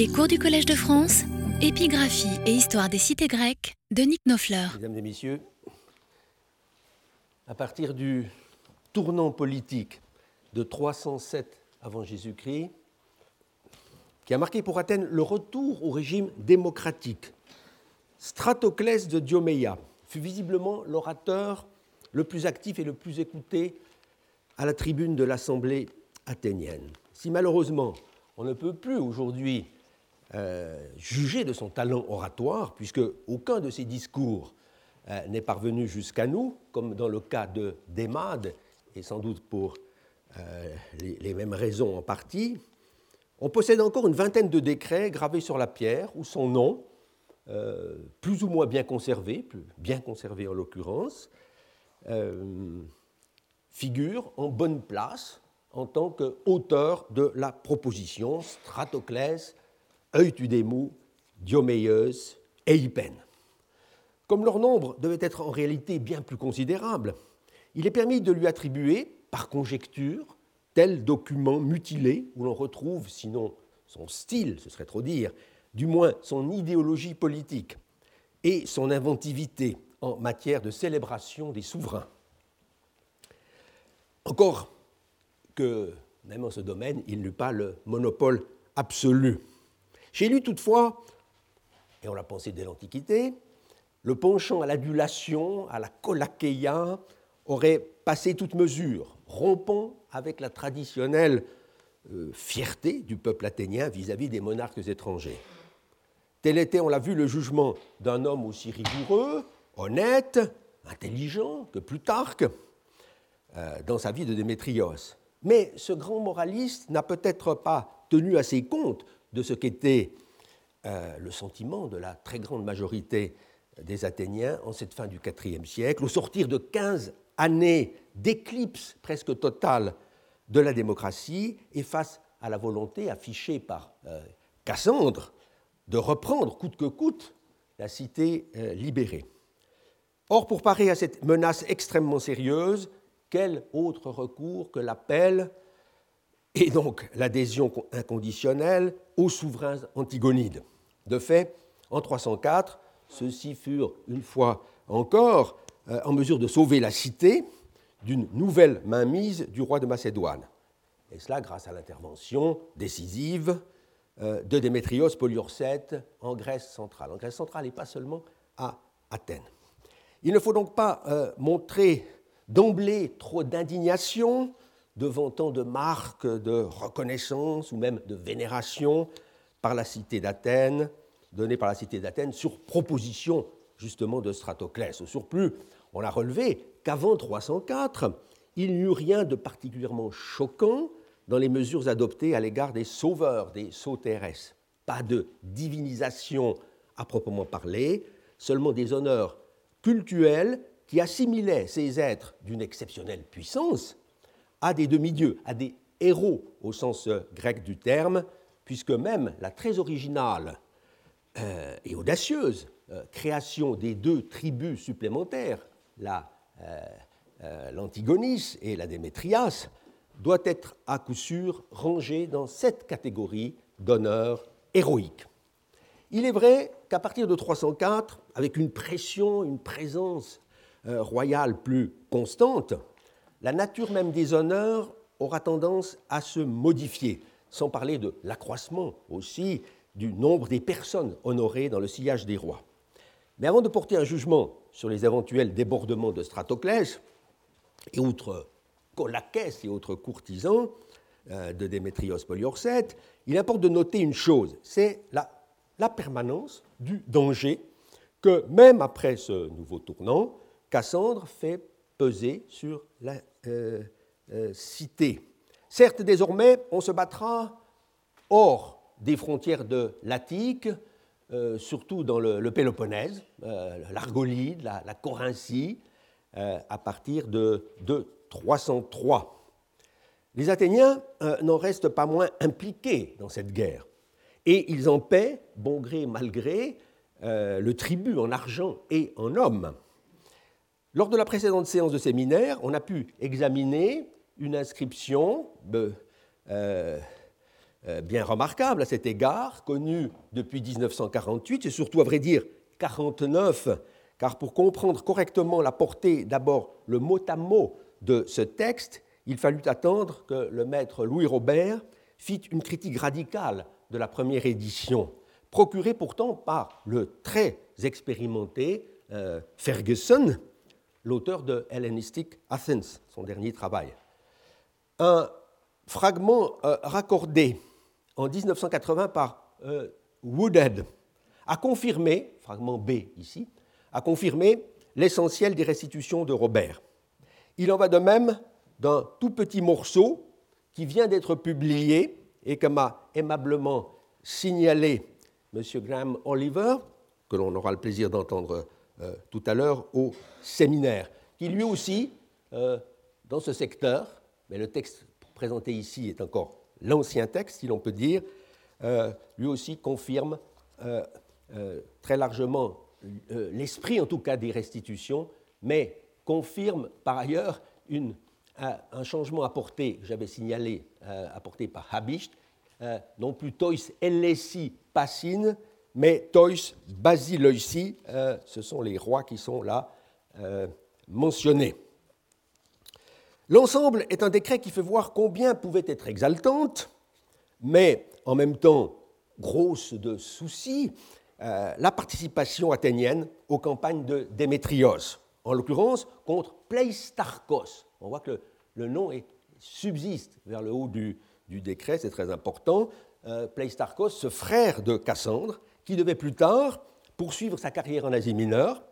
Les cours du Collège de France, épigraphie et histoire des cités grecques de Nick Nofleur. Mesdames et messieurs, à partir du tournant politique de 307 avant Jésus-Christ, qui a marqué pour Athènes le retour au régime démocratique, Stratoclès de Dioméia fut visiblement l'orateur le plus actif et le plus écouté à la tribune de l'Assemblée athénienne. Si malheureusement on ne peut plus aujourd'hui euh, juger de son talent oratoire, puisque aucun de ses discours euh, n'est parvenu jusqu'à nous, comme dans le cas de Démade, et sans doute pour euh, les, mêmes raisons en partie, on possède encore une vingtaine de décrets gravés sur la pierre, où son nom, plus ou moins bien conservé, bien conservé en l'occurrence, figure en bonne place en tant qu'auteur de la proposition Stratoclès, Eutudémou, Dioméeus et Hypène. Comme leur nombre devait être en réalité bien plus considérable, il est permis de lui attribuer, par conjecture, tel document mutilé où l'on retrouve, sinon son style, ce serait trop dire, du moins son idéologie politique et son inventivité en matière de célébration des souverains. Encore que, même en ce domaine, il n'eut pas le monopole absolu. Chez lui, toutefois, et on l'a pensé dès l'Antiquité, le penchant à l'adulation, à la kolakeia, aurait passé toute mesure, rompant avec la traditionnelle euh, fierté du peuple athénien vis-à-vis -vis des monarques étrangers. Tel était, on l'a vu, le jugement d'un homme aussi rigoureux, honnête, intelligent que Plutarque euh, dans sa vie de Démétrios. Mais ce grand moraliste n'a peut-être pas tenu assez compte de ce qu'était euh, le sentiment de la très grande majorité des Athéniens en cette fin du IVe siècle, au sortir de 15 années d'éclipse presque totale de la démocratie et face à la volonté affichée par euh, Cassandre de reprendre coûte que coûte la cité euh, libérée. Or, pour parer à cette menace extrêmement sérieuse, quel autre recours que l'appel et donc l'adhésion inconditionnelle aux souverains antigonides De fait, en 304, ceux-ci furent une fois encore euh, en mesure de sauver la cité d'une nouvelle mainmise du roi de Macédoine. Et cela grâce à l'intervention décisive euh, de Démétrios Poliorcète en Grèce centrale. En Grèce centrale et pas seulement à Athènes. Il ne faut donc pas euh, montrer d'emblée trop d'indignation devant tant de marques de reconnaissance ou même de vénération par la cité d'Athènes, données par la cité d'Athènes sur proposition justement de Stratoclès. Au surplus, on a relevé qu'avant 304, il n'y eut rien de particulièrement choquant dans les mesures adoptées à l'égard des sauveurs, des sauterresses. Pas de divinisation à proprement parler, seulement des honneurs cultuels qui assimilait ces êtres d'une exceptionnelle puissance à des demi-dieux, à des héros au sens euh, grec du terme, puisque même la très originale euh, et audacieuse euh, création des deux tribus supplémentaires, l'Antigonis et la Démétrias, doit être à coup sûr rangée dans cette catégorie d'honneurs héroïques. Il est vrai qu'à partir de 304, avec une pression, une présence royale plus constante, la nature même des honneurs aura tendance à se modifier, sans parler de l'accroissement aussi du nombre des personnes honorées dans le sillage des rois. Mais avant de porter un jugement sur les éventuels débordements de Stratoclès, et Colakès et autres courtisans euh, de Démétrios Poliorcète, il importe de noter une chose, c'est la, la permanence du danger que, même après ce nouveau tournant, Cassandre fait peser sur la euh, euh, cité. Certes, désormais, on se battra hors des frontières de l'Attique, euh, surtout dans le, Péloponnèse, l'Argolide, la, Corinthie, à partir de, de 303. Les Athéniens n'en restent pas moins impliqués dans cette guerre, et ils en paient, bon gré mal gré, le tribut en argent et en hommes. Lors de la précédente séance de séminaire, on a pu examiner une inscription euh, bien remarquable à cet égard, connu depuis 1948 et surtout, à vrai dire, 49, car pour comprendre correctement la portée, d'abord le mot à mot de ce texte, il fallut attendre que le maître Louis Robert fit une critique radicale de la première édition, procurée pourtant par le très expérimenté euh, Ferguson, l'auteur de Hellenistic Athens, son dernier travail. Un fragment euh, raccordé en 1980 par euh, Woodhead a confirmé, fragment B ici, a confirmé l'essentiel des restitutions de Robert. Il en va de même d'un tout petit morceau qui vient d'être publié et que m'a aimablement signalé M. Graham Oliver, que l'on aura le plaisir d'entendre euh, tout à l'heure au séminaire, qui lui aussi, euh, dans ce secteur, mais le texte présenté ici est encore l'ancien texte, si l'on peut dire, euh, lui aussi confirme très largement l'esprit, en tout cas, des restitutions, mais confirme par ailleurs une un changement apporté, j'avais signalé, apporté par Habicht, non plus Toys Ellesi Passine, mais Toys Basileussi, euh, ce sont les rois qui sont là mentionnés. L'ensemble est un décret qui fait voir combien pouvait être exaltante, mais en même temps grosse de soucis, la participation athénienne aux campagnes de Démétrios, en l'occurrence contre Pleistarchos. On voit que le nom subsiste vers le haut du, décret, c'est très important. Euh, Pleistarchos, ce frère de Cassandre, qui devait plus tard poursuivre sa carrière en Asie mineure,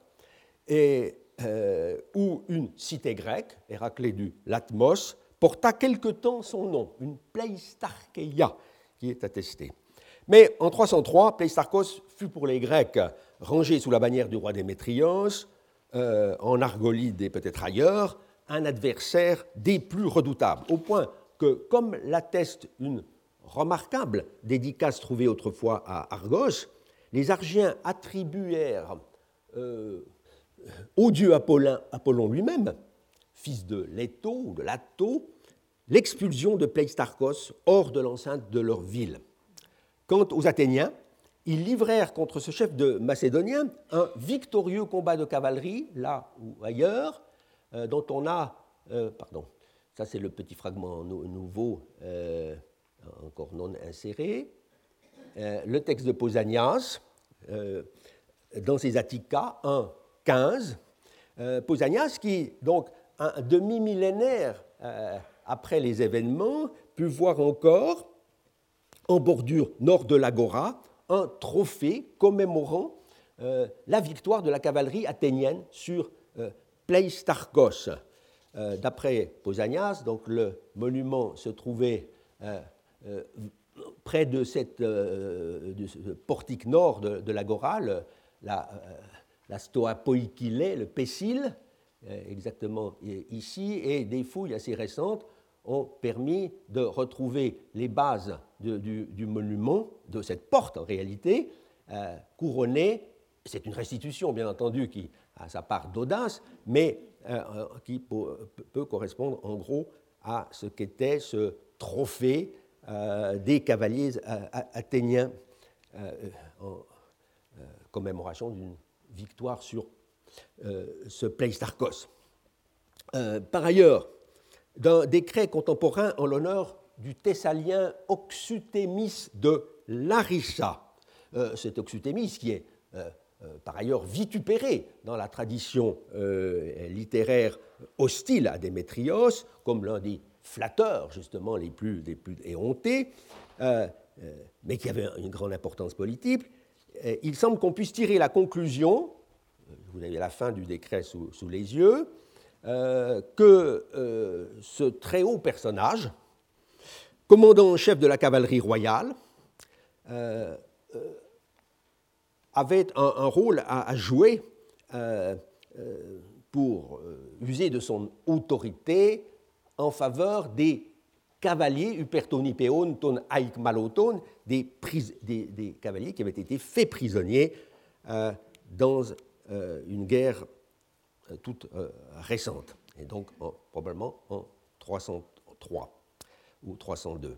et euh, où une cité grecque, Héraclée du Latmos, porta quelque temps son nom, une Pleistarcheia, qui est attestée. Mais en 303, Pleistarchos fut pour les Grecs rangé sous la bannière du roi Démétrios, euh, en Argolide et peut-être ailleurs, un adversaire des plus redoutables, au point que, comme l'atteste une remarquable dédicace trouvée autrefois à Argos, les Argiens attribuèrent euh, au dieu Apollon, Apollon lui-même, fils de Leto ou de Lato, l'expulsion de Pleistarchos hors de l'enceinte de leur ville. Quant aux Athéniens, ils livrèrent contre ce chef de Macédoniens un victorieux combat de cavalerie, là ou ailleurs, euh, dont on a, euh, pardon, ça c'est le petit fragment nouveau, encore non inséré, le texte de Pausanias, dans ses Attica 1, 15, Pausanias qui, donc, un demi-millénaire après les événements, put voir encore, en bordure nord de l'Agora, un trophée commémorant la victoire de la cavalerie athénienne sur Pleistarchos. Euh, d'après Pausanias, donc le monument se trouvait euh, euh, près de, cette, ce portique nord de, l'agora, la, la stoa le Pessil, exactement ici, et des fouilles assez récentes ont permis de retrouver les bases du, monument, de cette porte en réalité, couronnée. C'est une restitution, bien entendu, qui à sa part d'audace, mais euh, euh, qui peut correspondre en gros à ce qu'était ce trophée euh, des cavaliers athéniens en commémoration d'une victoire sur ce Pleistarchos. par ailleurs, d'un décret contemporain en l'honneur du Thessalien Oxutémis de Larissa, cet Oxutémis qui est euh, par ailleurs vitupéré dans la tradition euh, littéraire hostile à Démétrios, comme l'un des flatteurs justement les plus, les éhontés, euh, mais qui avait une grande importance politique, il semble qu'on puisse tirer la conclusion, vous avez la fin du décret sous, les yeux, que ce très haut personnage, commandant en chef de la cavalerie royale, avait un, rôle à, jouer euh, euh, pour euh, user de son autorité en faveur des cavaliers, Upertonipeon, ton Aik Maloton, des, cavaliers qui avaient été faits prisonniers dans une guerre toute récente, et donc probablement en 303 ou 302.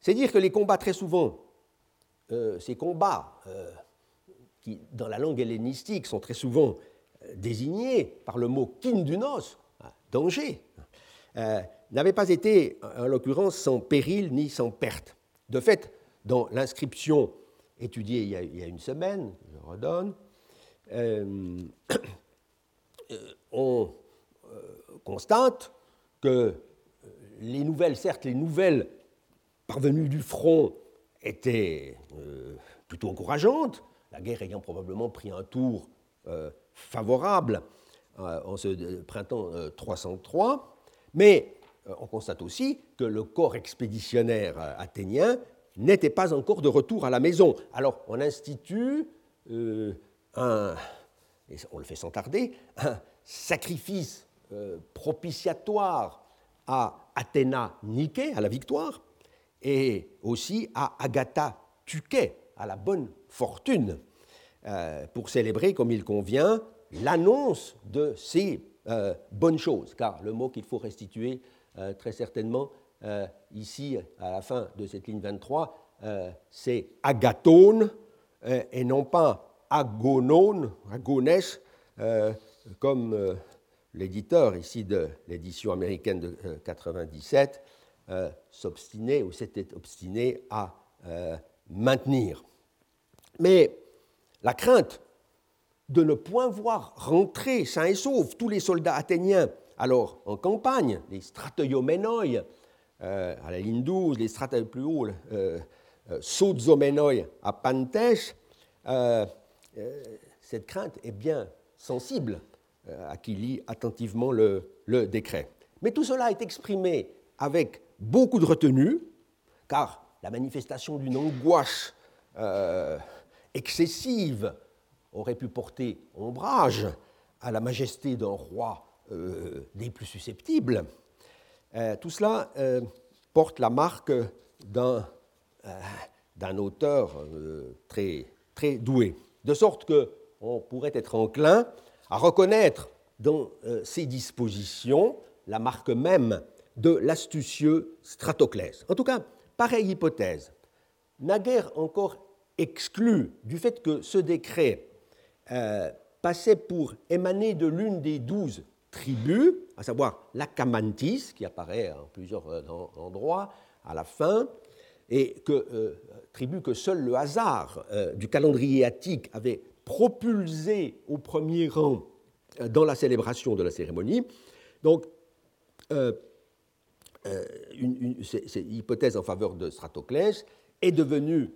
C'est dire que les combats très souvent, euh, ces combats euh, qui, dans la langue hellénistique, sont très souvent euh, désignés par le mot kindunos, hein, danger, n'avaient pas été, en l'occurrence, sans péril ni sans perte. De fait, dans l'inscription étudiée il y, a, une semaine, je redonne, on constate que les nouvelles, certes, les nouvelles parvenues du front étaient euh, plutôt encourageantes, la guerre ayant probablement pris un tour euh, favorable euh, en ce printemps 303, mais on constate aussi que le corps expéditionnaire athénien n'était pas encore de retour à la maison. Alors on institue un, et on le fait sans tarder, un sacrifice propitiatoire à Athéna Nike, à la victoire, et aussi à Agatha Tuquet, à la bonne fortune, euh, pour célébrer comme il convient l'annonce de ces euh, bonnes choses, car le mot qu'il faut restituer euh, très certainement ici à la fin de cette ligne 23, c'est agathone et non pas agonone, agones, comme l'éditeur ici de l'édition américaine de 97 euh, s'obstinait ou s'était obstiné à euh, maintenir. Mais la crainte de ne point voir rentrer sains et saufs tous les soldats athéniens alors en campagne, les strateuoménoi euh, à la ligne 12, les strateuoménoi plus haut, euh, à Panthès, cette crainte est bien sensible à qui lit attentivement le, décret. Mais tout cela est exprimé avec beaucoup de retenue, car la manifestation d'une angoisse euh, excessive aurait pu porter ombrage à la majesté d'un roi euh, des plus susceptibles. Euh, tout cela porte la marque d'un auteur très, très doué, de sorte qu'on pourrait être enclin à reconnaître dans ces dispositions la marque même de l'astucieux Stratoclès. En tout cas, pareille hypothèse, naguère encore exclue du fait que ce décret euh, passait pour émaner de l'une des douze tribus, à savoir l'Acamantis, qui apparaît en plusieurs euh, endroits à la fin, et que, euh, tribu que seul le hasard du calendrier attique avait propulsé au premier rang dans la célébration de la cérémonie. Donc, cette hypothèse en faveur de Stratoclès est devenue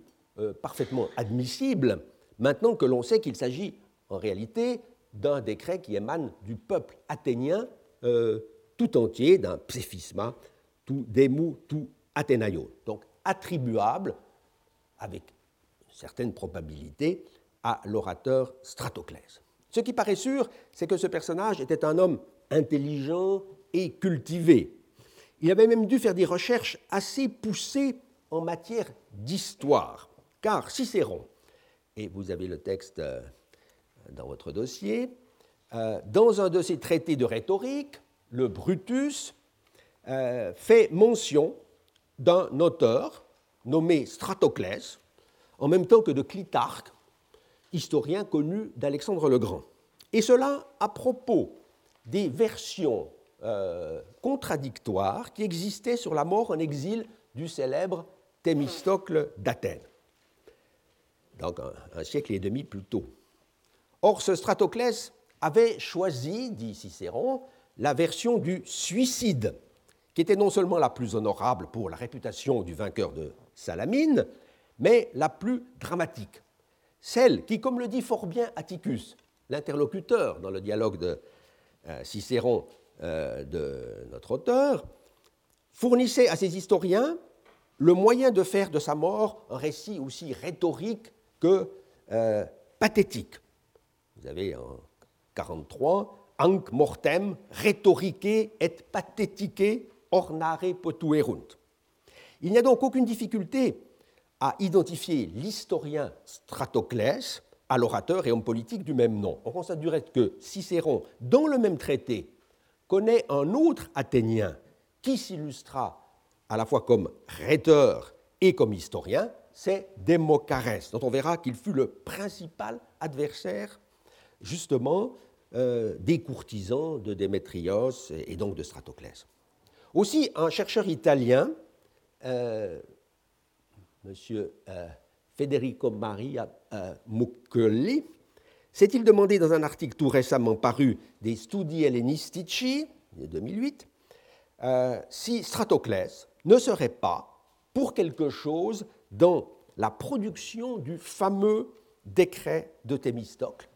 parfaitement admissible maintenant que l'on sait qu'il s'agit en réalité d'un décret qui émane du peuple athénien euh, tout entier, d'un pséphisma, tout demu, tout athénaïon. Donc attribuable, avec une certaine probabilité, à l'orateur Stratoclès. Ce qui paraît sûr, c'est que ce personnage était un homme intelligent et cultivé, il avait même dû faire des recherches assez poussées en matière d'histoire, car Cicéron, et vous avez le texte euh, dans votre dossier, euh, dans un de ses traités de rhétorique, le Brutus, euh, fait mention d'un auteur nommé Stratoclès, en même temps que de Clitarque, historien connu d'Alexandre le Grand. Et cela à propos des versions euh, contradictoire qui existait sur la mort en exil du célèbre Thémistocle d'Athènes, donc un, siècle et demi plus tôt. Or, ce Stratoclès avait choisi, dit Cicéron, la version du suicide, qui était non seulement la plus honorable pour la réputation du vainqueur de Salamine, mais la plus dramatique. Celle qui, comme le dit fort bien Atticus, l'interlocuteur dans le dialogue de euh, Cicéron euh, de notre auteur, fournissait à ses historiens le moyen de faire de sa mort un récit aussi rhétorique que euh, pathétique. Vous avez en 43 Anc mortem rhétorique et pathétique ornare potuerunt. Il n'y a donc aucune difficulté à identifier l'historien Stratoclès à l'orateur et homme politique du même nom. On constate du reste que Cicéron, dans le même traité, connaît un autre Athénien qui s'illustra à la fois comme rhéteur et comme historien, c'est Démocarès, dont on verra qu'il fut le principal adversaire, justement, euh, des courtisans de Démétrios et donc de Stratoclès. Aussi, un chercheur italien, euh, M. Euh, Federico Maria Muccoli, s'est-il demandé dans un article tout récemment paru des Studi Hellenistici, de 2008, si Stratoclès ne serait pas pour quelque chose dans la production du fameux décret de Thémistocle,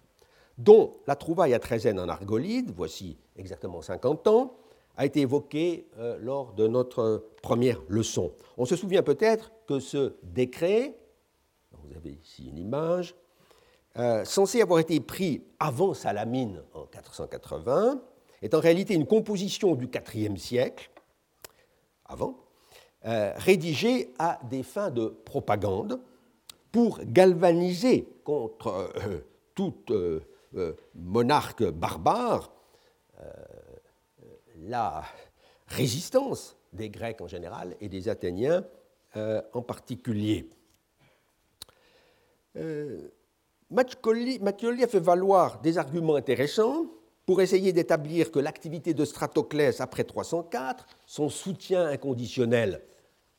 dont la trouvaille à Trézène en Argolide, voici exactement 50 ans, a été évoquée euh, lors de notre première leçon. On se souvient peut-être que ce décret, vous avez ici une image, euh, censé avoir été pris avant Salamine en 480, est en réalité une composition du IVe siècle, avant, euh, rédigée à des fins de propagande pour galvaniser contre tout monarque barbare la résistance des Grecs en général et des Athéniens euh, en particulier. Euh, a fait valoir des arguments intéressants pour essayer d'établir que l'activité de Stratoclès après 304, son soutien inconditionnel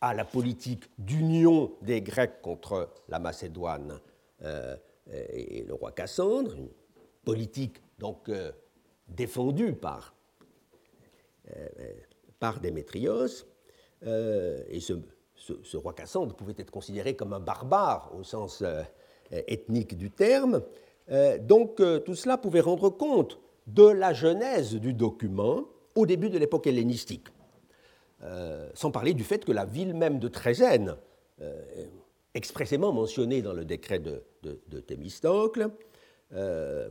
à la politique d'union des Grecs contre la Macédoine euh, et le roi Cassandre, politique donc euh, défendue par euh, par Démétrios, euh, et ce, roi Cassandre pouvait être considéré comme un barbare au sens ethnique du terme. donc tout cela pouvait rendre compte de la genèse du document au début de l'époque hellénistique. sans parler du fait que la ville même de Trézène, expressément mentionnée dans le décret de, de Thémistocle,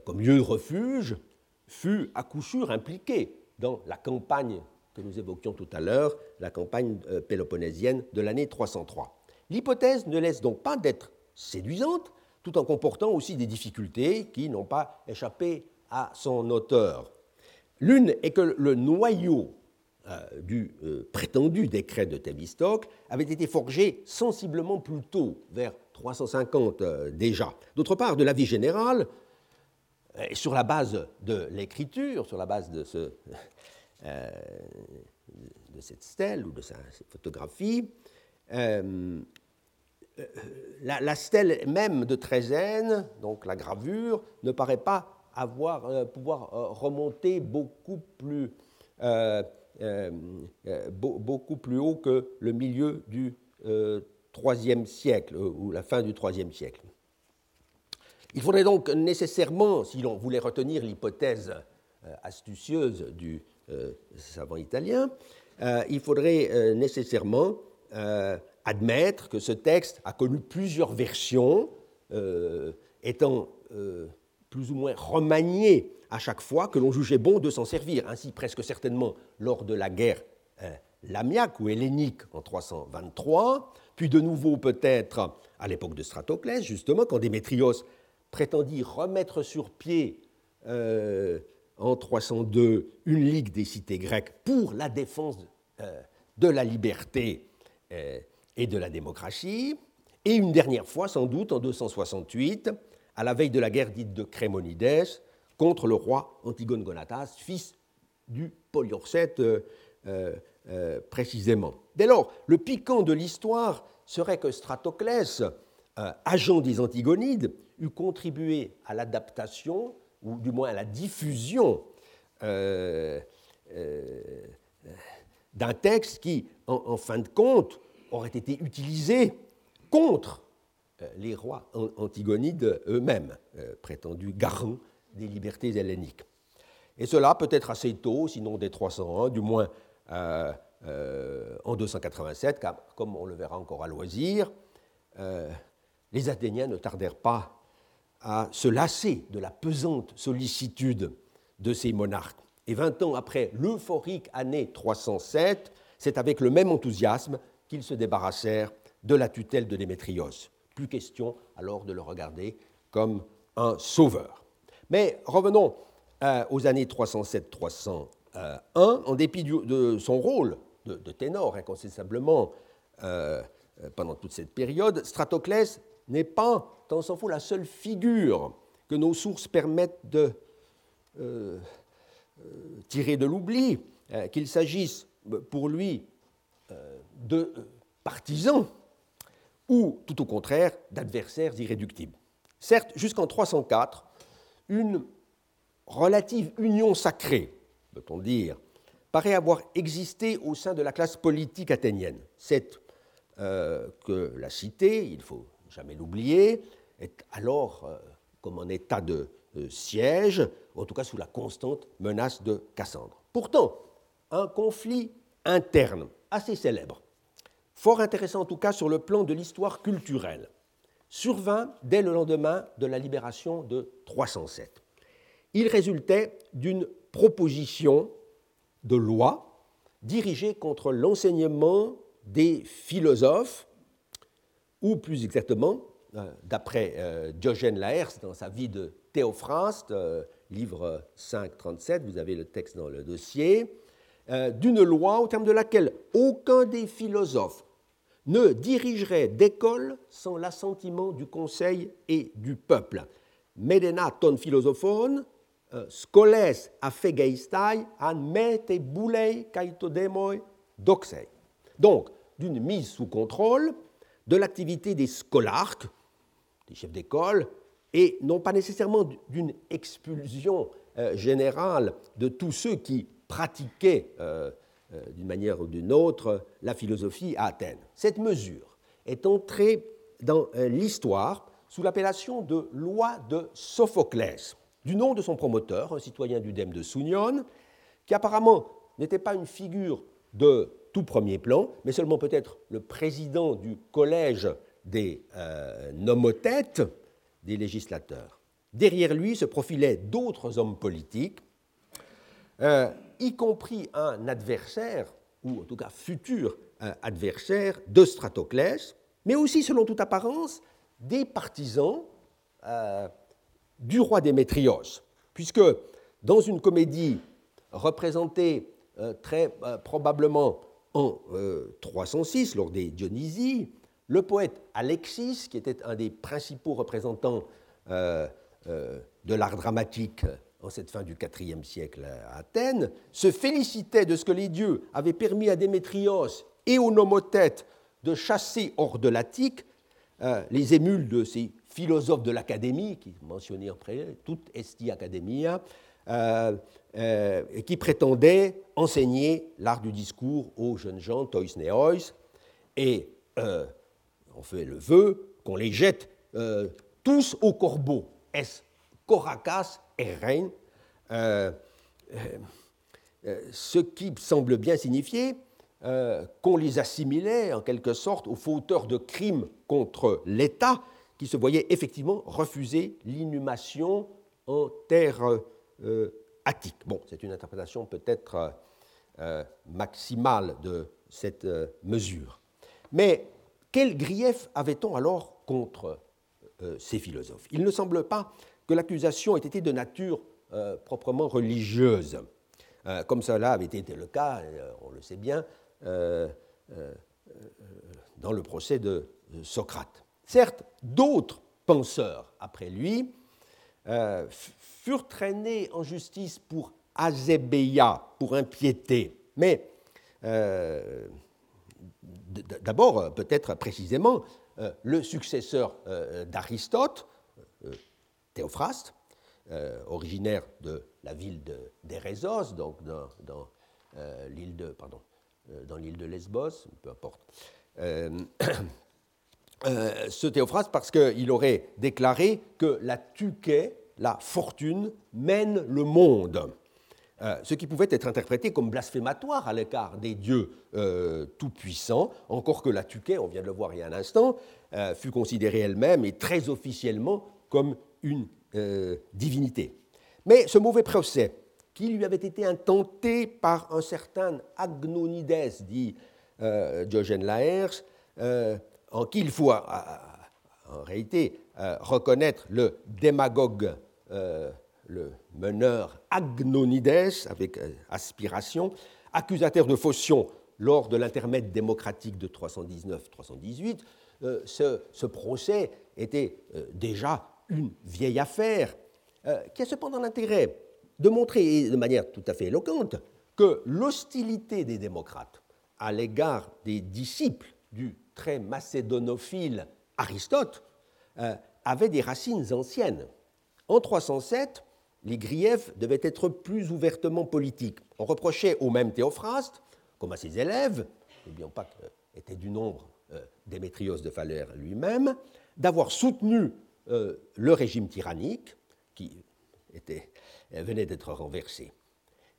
comme lieu de refuge, fut à coup sûr impliquée dans la campagne que nous évoquions tout à l'heure, la campagne euh, péloponnésienne de l'année 303. L'hypothèse ne laisse donc pas d'être séduisante, tout en comportant aussi des difficultés qui n'ont pas échappé à son auteur. L'une est que le noyau euh, du euh, prétendu décret de Thémistocle avait été forgé sensiblement plus tôt, vers 350 déjà. D'autre part, de l'avis général, et sur la base de l'écriture, sur la base de, euh, cette stèle ou de sa, photographie, euh, euh, la, stèle même de Trézène, donc la gravure, ne paraît pas avoir, pouvoir remonter beaucoup plus, beaucoup plus haut que le milieu du IIIe siècle ou la fin du IIIe siècle. Il faudrait donc nécessairement, si l'on voulait retenir l'hypothèse euh, astucieuse du euh, savant italien, euh, il faudrait nécessairement admettre que ce texte a connu plusieurs versions, étant plus ou moins remanié à chaque fois que l'on jugeait bon de s'en servir. Ainsi, presque certainement lors de la guerre lamiaque ou hellénique en 323, puis de nouveau peut-être à l'époque de Stratoclès, justement, quand Démétrios prétendit remettre sur pied euh, en 302 une ligue des cités grecques pour la défense euh, de la liberté euh, et de la démocratie, et une dernière fois, sans doute, en 268, à la veille de la guerre dite de Crémonides, contre le roi Antigone Gonatas, fils du Poliorcète précisément. Dès lors, le piquant de l'histoire serait que Stratoclès, agent des Antigonides, eût contribué à l'adaptation, ou du moins à la diffusion euh, euh, d'un texte qui, en, fin de compte, aurait été utilisé contre euh, les rois antigonides eux-mêmes, prétendus garants des libertés helléniques. Et cela peut être assez tôt, sinon dès 301, du moins en 287, car, comme on le verra encore à loisir, les Athéniens ne tardèrent pas à se lasser de la pesante sollicitude de ces monarques. Et vingt ans après l'euphorique année 307, c'est avec le même enthousiasme qu'ils se débarrassèrent de la tutelle de Démétrios. Plus question alors de le regarder comme un sauveur. Mais revenons euh, aux années 307-301. En dépit de son rôle de, ténor incontestablement euh, pendant toute cette période, Stratoclès n'est pas, tant s'en faut, la seule figure que nos sources permettent de tirer de l'oubli, qu'il s'agisse pour lui de partisans ou tout au contraire d'adversaires irréductibles. Certes, jusqu'en 304, une relative union sacrée, peut-on dire, paraît avoir existé au sein de la classe politique athénienne. C'est euh, que la cité, il faut jamais l'oublier, est alors euh, comme en état de siège, en tout cas sous la constante menace de Cassandre. Pourtant, un conflit interne assez célèbre fort intéressant en tout cas sur le plan de l'histoire culturelle, survint dès le lendemain de la libération de 307. Il résultait d'une proposition de loi dirigée contre l'enseignement des philosophes, ou plus exactement, euh, d'après euh, Diogène Laërce dans sa vie de Théophraste, euh, livre 537, vous avez le texte dans le dossier, d'une loi au terme de laquelle aucun des philosophes ne dirigerait d'école sans l'assentiment du conseil et du peuple. Medena ton philosophone, euh, scoles affegeistai an mete boulei kaitodemoi doxei. Donc, d'une mise sous contrôle de l'activité des scolarques, des chefs d'école, et non pas nécessairement d'une expulsion euh, générale de tous ceux qui pratiquer euh, euh, d'une manière ou d'une autre la philosophie à Athènes. Cette mesure est entrée dans l'histoire sous l'appellation de loi de Sophoclès, du nom de son promoteur, un citoyen du Dème de Sounion, qui apparemment n'était pas une figure de tout premier plan, mais seulement peut-être le président du collège des nomothètes, des législateurs. Derrière lui se profilaient d'autres hommes politiques, y compris un adversaire, ou en tout cas futur adversaire de Stratoclès, mais aussi, selon toute apparence, des partisans euh, du roi Démétrios, puisque dans une comédie représentée euh, très euh, probablement en 306, lors des Dionysies, le poète Alexis, qui était un des principaux représentants de l'art dramatique en cette fin du IVe siècle à Athènes, se félicitait de ce que les dieux avaient permis à Démétrios et aux nomothètes de chasser hors de l'Attique euh, les émules de ces philosophes de l'Académie, qui mentionnaient après toute esti academia, euh, euh, qui prétendaient enseigner l'art du discours aux jeunes gens, tois neois, et on fait le vœu qu'on les jette tous au corbeau, et euh, euh, euh, ce qui semble bien signifier qu'on les assimilait en quelque sorte aux fauteurs de crimes contre l'État qui se voyaient effectivement refuser l'inhumation en terre attique. Bon, c'est une interprétation peut-être maximale de cette mesure. Mais quel grief avait-on alors contre ces philosophes? Il ne semble pas que l'accusation ait été de nature euh, proprement religieuse, euh, comme cela avait été le cas, euh, on le sait bien, dans le procès de Socrate. Certes, d'autres penseurs après lui furent traînés en justice pour azébéia, pour impiété, mais d'abord, peut-être précisément, le successeur d'Aristote, Théophraste, euh, originaire de la ville d'Eresos, donc dans, euh, l'île de, euh, dans l'île de Lesbos, peu importe. Ce Théophraste parce qu'il aurait déclaré que la tuquet, la fortune, mène le monde. ce qui pouvait être interprété comme blasphématoire à l'écart des dieux tout-puissants, encore que la tuquet, on vient de le voir il y a un instant, fut considérée elle-même et très officiellement comme une euh, divinité. Mais ce mauvais procès, qui lui avait été intenté par un certain Agnonides, dit euh, Diogène Laërce, euh, en qui il faut en réalité reconnaître le démagogue, le meneur Agnonides, avec aspiration, accusateur de faussion lors de l'intermède démocratique de 319-318, euh, ce, procès était euh, déjà une vieille affaire, euh, qui a cependant l'intérêt de montrer de manière tout à fait éloquente que l'hostilité des démocrates à l'égard des disciples du très macédonophile Aristote avait des racines anciennes. En 307, les griefs devaient être plus ouvertement politiques. On reprochait au même Théophraste, comme à ses élèves, n'oublions pas qu'était du nombre euh, Démétrios de Phalère lui-même, d'avoir soutenu euh, le régime tyrannique qui était, euh, venait d'être renversé.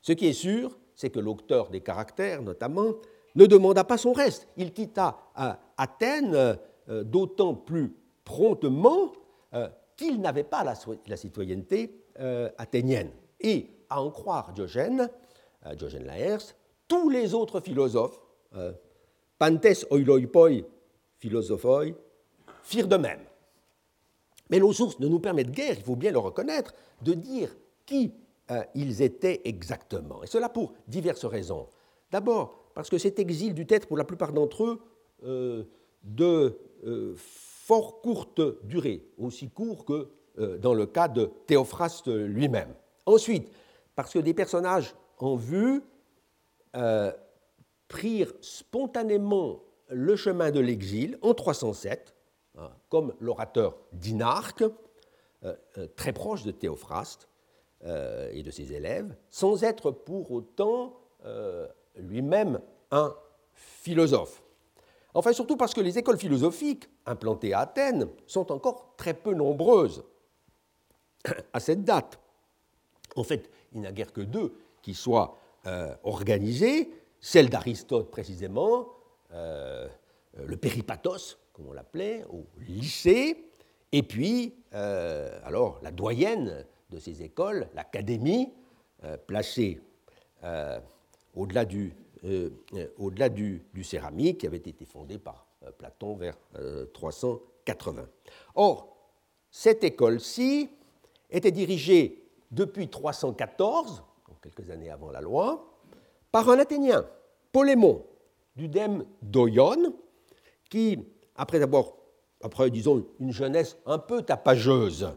Ce qui est sûr, c'est que l'auteur des caractères, notamment, ne demanda pas son reste. Il quitta Athènes d'autant plus promptement qu'il n'avait pas la, citoyenneté athénienne. Et, à en croire Diogène, Diogène Laërce, tous les autres philosophes, Pantes oiloipoi philosophoi, firent de même. Mais nos sources ne nous permettent guère, il faut bien le reconnaître, de dire qui euh, ils étaient exactement. Et cela pour diverses raisons. D'abord, parce que cet exil dut être pour la plupart d'entre eux euh, de euh, fort courte durée, aussi court que dans le cas de Théophraste lui-même. Ensuite, parce que des personnages en vue prirent spontanément le chemin de l'exil en 307, hein, comme l'orateur Dinarque, euh, euh, très proche de Théophraste euh, et de ses élèves, sans être pour autant lui-même un philosophe. Enfin, surtout parce que les écoles philosophiques implantées à Athènes sont encore très peu nombreuses à cette date. En fait, il n'y a guère que deux qui soient organisées, celle d'Aristote précisément, euh, le péripathos, comme on l'appelait, au lycée, et puis, euh, alors, la doyenne de ces écoles, l'académie, euh, placée au-delà du, au du, du, céramique, qui avait été fondée par Platon vers 380. Or, cette école-ci était dirigée depuis 314, quelques années avant la loi, par un Athénien, Polémon, du dème qui, après avoir, après, disons, une jeunesse un peu tapageuse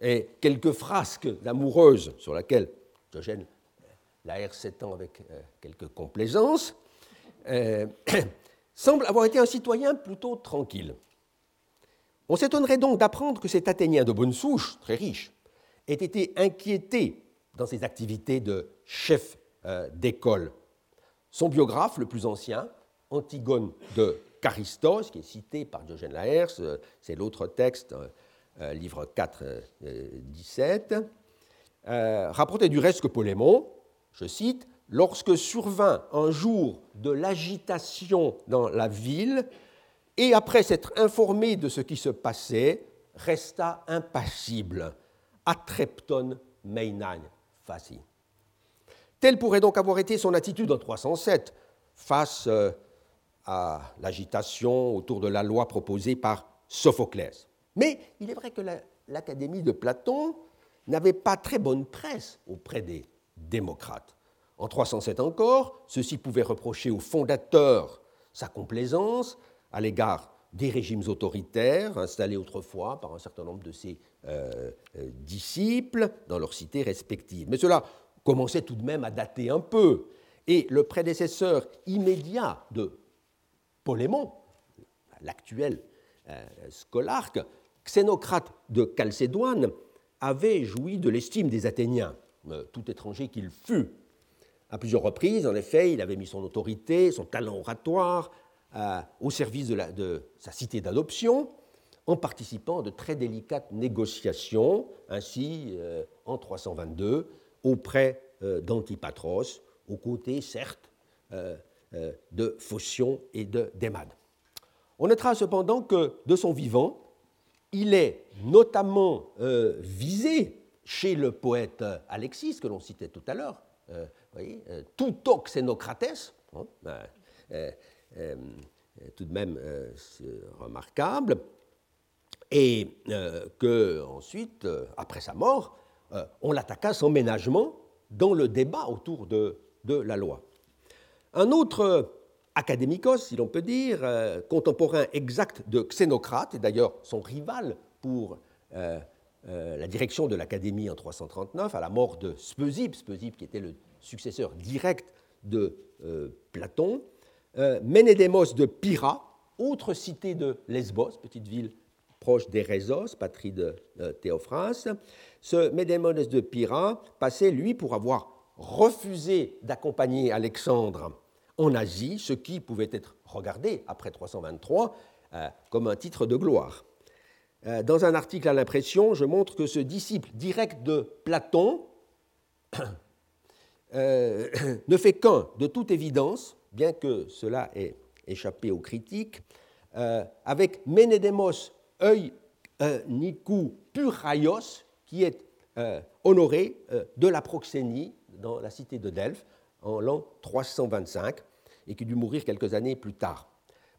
et quelques frasques amoureuses sur laquelle Diogène l'aère s'étend avec euh, quelques complaisance, euh, semble avoir été un citoyen plutôt tranquille. On s'étonnerait donc d'apprendre que cet Athénien de bonne souche, très riche, ait été inquiété dans ses activités de chef euh, d'école son biographe, le plus ancien, Antigone de Charistos, qui est cité par Diogène Laërce, euh, c'est l'autre texte, livre 4, 17, rapportait du reste que Polémon, je cite, lorsque survint un jour de l'agitation dans la ville, et après s'être informé de ce qui se passait, resta impassible. Atrepton meinan faci. Telle pourrait donc avoir été son attitude en 307 face euh, à l'agitation autour de la loi proposée par Sophoclès. Mais il est vrai que l'Académie de Platon n'avait pas très bonne presse auprès des démocrates. En 307 encore, ceux-ci pouvaient reprocher au fondateur sa complaisance à l'égard des régimes autoritaires installés autrefois par un certain nombre de ses euh, euh, disciples dans leurs cités respectives. Mais cela commençait tout de même à dater un peu. Et le prédécesseur immédiat de Polémon, l'actuel euh, scolarque, Xénocrate de Chalcédoine, avait joui de l'estime des Athéniens, euh, tout étranger qu'il fût. À plusieurs reprises, en effet, il avait mis son autorité, son talent oratoire euh, au service de, sa cité d'adoption, en participant à de très délicates négociations. Ainsi, en 322, auprès euh, d'Antipatros, aux côtés, certes, euh, euh, de Phocion et de Démade. On notera cependant que, de son vivant, il est notamment visé chez le poète Alexis, que l'on citait tout à l'heure, voyez, tout xénocrates, hein, tout de même remarquable, et que ensuite, après sa mort, euh, on l'attaqua sans ménagement dans le débat autour de, la loi. Un autre académicos, si l'on peut dire, contemporain exact de Xénocrate, et d'ailleurs son rival pour la direction de l'Académie en 339, à la mort de Speusippe, Speusippe qui était le successeur direct de Platon, Ménédémos de Pyra, autre cité de Lesbos, petite ville proche d'Érésos, patrie de Théophras. Ce Médémones de Pyra passait, lui, pour avoir refusé d'accompagner Alexandre en Asie, ce qui pouvait être regardé, après 323, euh, comme un titre de gloire. Euh, dans un article à l'impression, je montre que ce disciple direct de Platon euh, ne fait qu'un, de toute évidence, bien que cela ait échappé aux critiques, avec Ménédémos Nikou Puraios, qui est honoré de la proxénie dans la cité de Delphes en l'an 325 et qui dut mourir quelques années plus tard.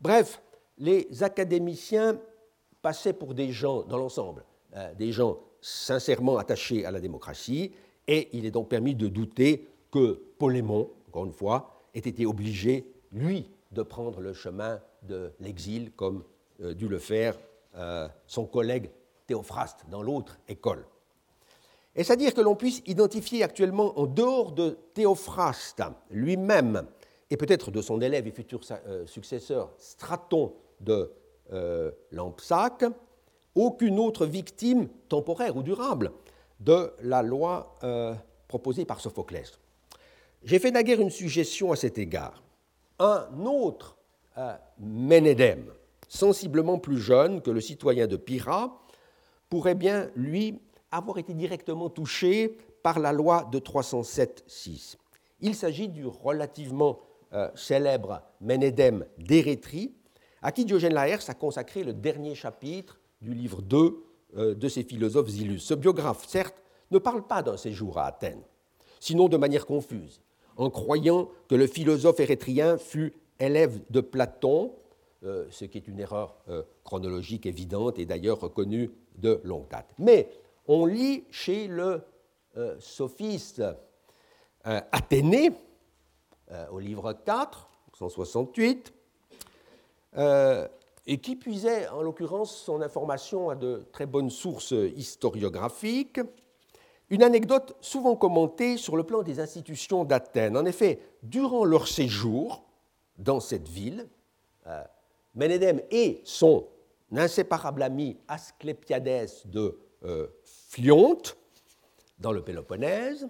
Bref, les académiciens passaient pour des gens, dans l'ensemble, euh, des gens sincèrement attachés à la démocratie, et il est donc permis de douter que Polémon, encore une fois, ait été obligé, lui, de prendre le chemin de l'exil, comme euh, dut le faire euh, son collègue Théophraste dans l'autre école. Est-ce à dire que l'on puisse identifier actuellement, en dehors de Théophraste lui-même, et peut-être de son élève et futur euh, successeur Straton de euh, Lampsac, aucune autre victime temporaire ou durable de la loi euh, proposée par Sophoclès. J'ai fait naguère une suggestion à cet égard. Un autre Ménédème, sensiblement plus jeune que le citoyen de Pyrrha, pourrait bien, lui, avoir été directement touché par la loi de 307-6. Il s'agit du relativement euh, célèbre Ménédème d'Érétrie, à qui Diogène Laërce a consacré le dernier chapitre du livre 2 euh, de ses philosophes illus. Ce biographe, certes, ne parle pas d'un séjour à Athènes, sinon de manière confuse, en croyant que le philosophe érythrien fut élève de Platon, euh, ce qui est une erreur chronologique évidente et d'ailleurs reconnue de longue date. Mais on lit chez le euh, sophiste euh, Athénée, euh, au livre 4, 168, et qui puisait en l'occurrence son information à de très bonnes sources historiographiques, une anecdote souvent commentée sur le plan des institutions d'Athènes. En effet, durant leur séjour dans cette ville, Ménédème et son inséparable ami Asclépiadès de Flionte, dans le Péloponnèse,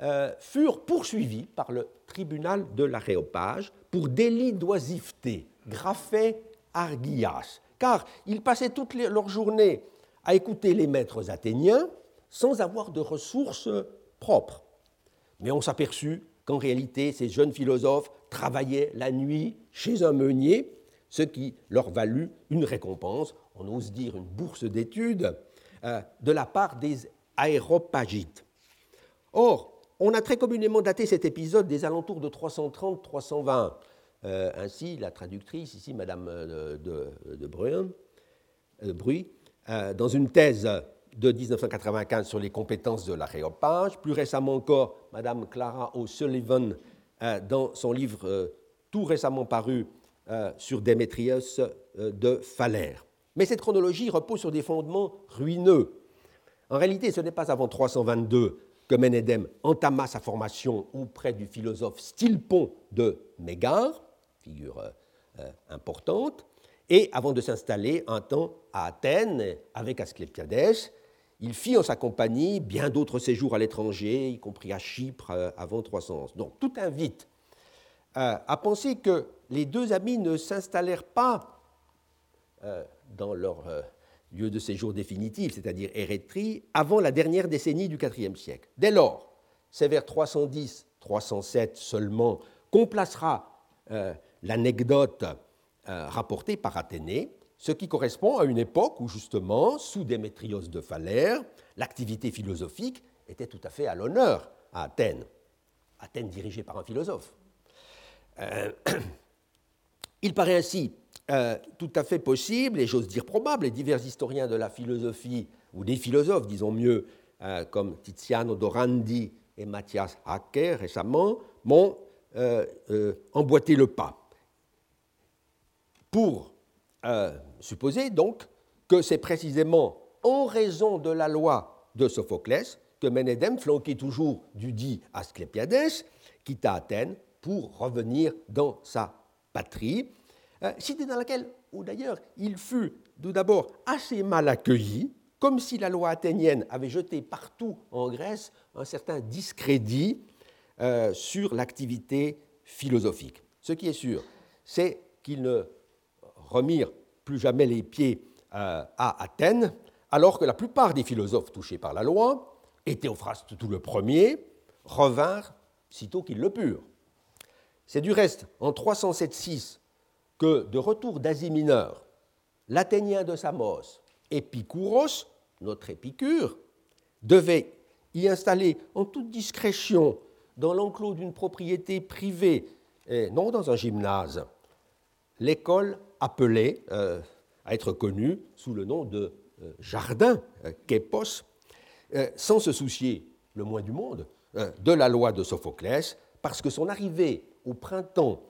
euh, furent poursuivis par le tribunal de l'Aréopage pour délit d'oisiveté, graphé argias, car ils passaient toute leur journée à écouter les maîtres athéniens sans avoir de ressources propres. Mais on s'aperçut qu'en réalité, ces jeunes philosophes travaillaient la nuit chez un meunier, ce qui leur valut une récompense, on ose dire une bourse d'études, euh, de la part des aéropagites. Or, on a très communément daté cet épisode des alentours de 330-320. Euh, ainsi, la traductrice, ici, Madame euh, de, de Bruy, dans une thèse de 1995 sur les compétences de l'aréopage, plus récemment encore, Madame Clara O'Sullivan, dans son livre tout récemment paru sur Démétrios de Phalère. Mais cette chronologie repose sur des fondements ruineux. En réalité, ce n'est pas avant 322 que Ménédème entama sa formation auprès du philosophe Stilpon de Mégare, figure euh, euh, importante, et avant de s'installer un temps à Athènes avec Asclépiadès, il fit en sa compagnie bien d'autres séjours à l'étranger, y compris à Chypre euh, avant 311. Donc tout invite à penser que les deux amis ne s'installèrent pas dans leur lieu de séjour définitif, c'est-à-dire Érythrée, avant la dernière décennie du IVe siècle. Dès lors, c'est vers 310-307 seulement qu'on placera l'anecdote euh, rapportée par Athénée, ce qui correspond à une époque où, justement, sous Démétrios de Phalère, l'activité philosophique était tout à fait à l'honneur à Athènes. Athènes dirigée par un philosophe. il paraît ainsi euh, tout à fait possible, et j'ose dire probable, et divers historiens de la philosophie, ou des philosophes, disons mieux, euh, comme Tiziano Dorandi et Mathias Hacker récemment, m'ont emboîter le pas. Pour supposer donc que c'est précisément en raison de la loi de Sophoclès que Ménédème, flanqué toujours du dit Asclépiadès, quitta Athènes pour revenir dans sa patrie, euh, cité dans laquelle, ou d'ailleurs, il fut tout d'abord assez mal accueilli, comme si la loi athénienne avait jeté partout en Grèce un certain discrédit euh, sur l'activité philosophique. Ce qui est sûr, c'est qu'ils ne remirent plus jamais les pieds euh, à Athènes, alors que la plupart des philosophes touchés par la loi, et Théophraste tout le premier, revinrent sitôt qu'ils le purent. C'est du reste en 307-6 que, de retour d'Asie mineure, l'Athénien de Samos, Épicouros, notre Épicure, devait y installer en toute discrétion dans l'enclos d'une propriété privée, et non dans un gymnase, l'école appelée, euh, à être connue sous le nom de euh, jardin, euh, Képos, sans se soucier le moins du monde de la loi de Sophoclès, parce que son arrivée au printemps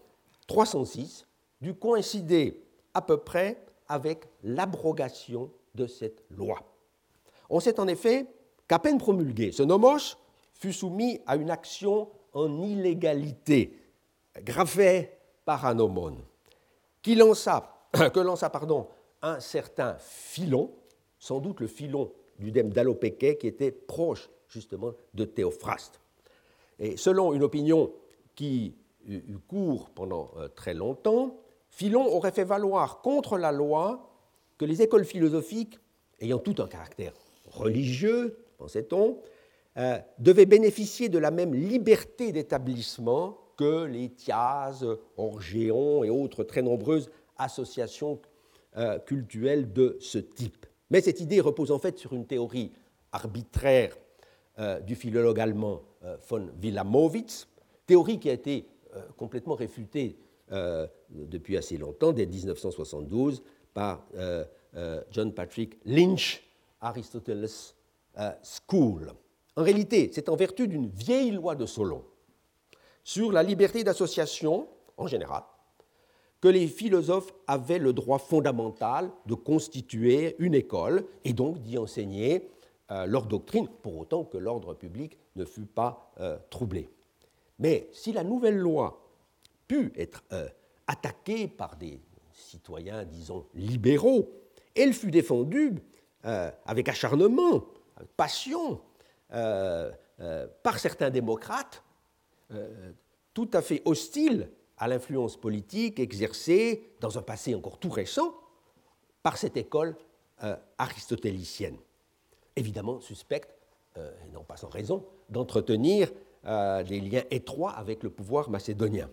306 dut coïncider à peu près avec l'abrogation de cette loi. On sait en effet qu'à peine promulgué, ce nomos fut soumis à une action en illégalité, graphée par un homone, qui lança, que lança pardon, un certain Philon, sans doute le Philon du dème qui était proche justement de Théophraste. Et selon une opinion qui eut cours pendant euh, très longtemps, Philon aurait fait valoir contre la loi que les écoles philosophiques, ayant tout un caractère religieux, pensait-on, euh, devaient bénéficier de la même liberté d'établissement que les thiases, orgéons et autres très nombreuses associations euh, cultuelles de ce type. Mais cette idée repose en fait sur une théorie arbitraire euh, du philologue allemand von Wilamowitz, théorie qui a été complètement réfutée depuis assez longtemps, dès 1972, par John Patrick Lynch, Aristoteles School. En réalité, c'est en vertu d'une vieille loi de Solon sur la liberté d'association, en général, que les philosophes avaient le droit fondamental de constituer une école et donc d'y enseigner euh, leur doctrine, pour autant que l'ordre public ne fût pas euh, troublé. Mais si la nouvelle loi put être euh, attaquée par des citoyens, disons, libéraux, elle fut défendue avec acharnement, avec passion, par certains démocrates tout à fait hostiles à l'influence politique exercée dans un passé encore tout récent par cette école aristotélicienne. Évidemment, suspecte, et non pas sans raison, d'entretenir des liens étroits avec le pouvoir macédonien.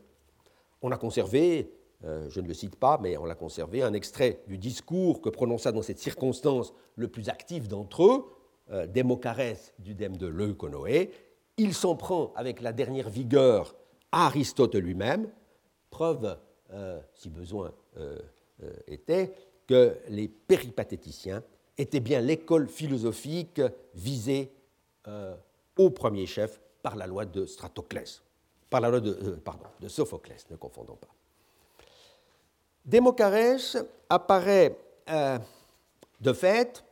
On a conservé, je ne le cite pas, mais on l'a conservé, un extrait du discours que prononça dans cette circonstance le plus actif d'entre eux, euh, Démocarès du dème de Leuconoé, il s'en prend avec la dernière vigueur à Aristote lui-même, preuve, euh, si besoin euh, était, que les péripatéticiens étaient bien l'école philosophique visée au premier chef par la loi de Stratoclès, par la loi de, de Sophoclès, ne confondons pas. Démocarès apparaît de fait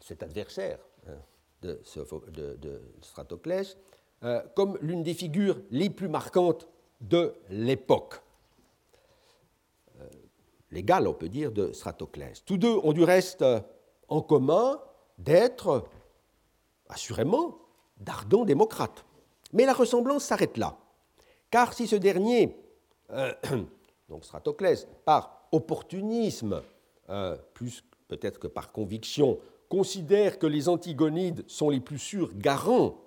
cet adversaire de, Stratoclès, euh, comme l'une des figures les plus marquantes de l'époque. Euh, L'égal, on peut dire, de Stratoclès. Tous deux ont du reste en commun d'être, assurément, d'ardents démocrates. Mais la ressemblance s'arrête là. Car si ce dernier, euh, donc Stratoclès, par opportunisme, plus peut-être que par conviction, considère que les antigonides sont les plus sûrs garants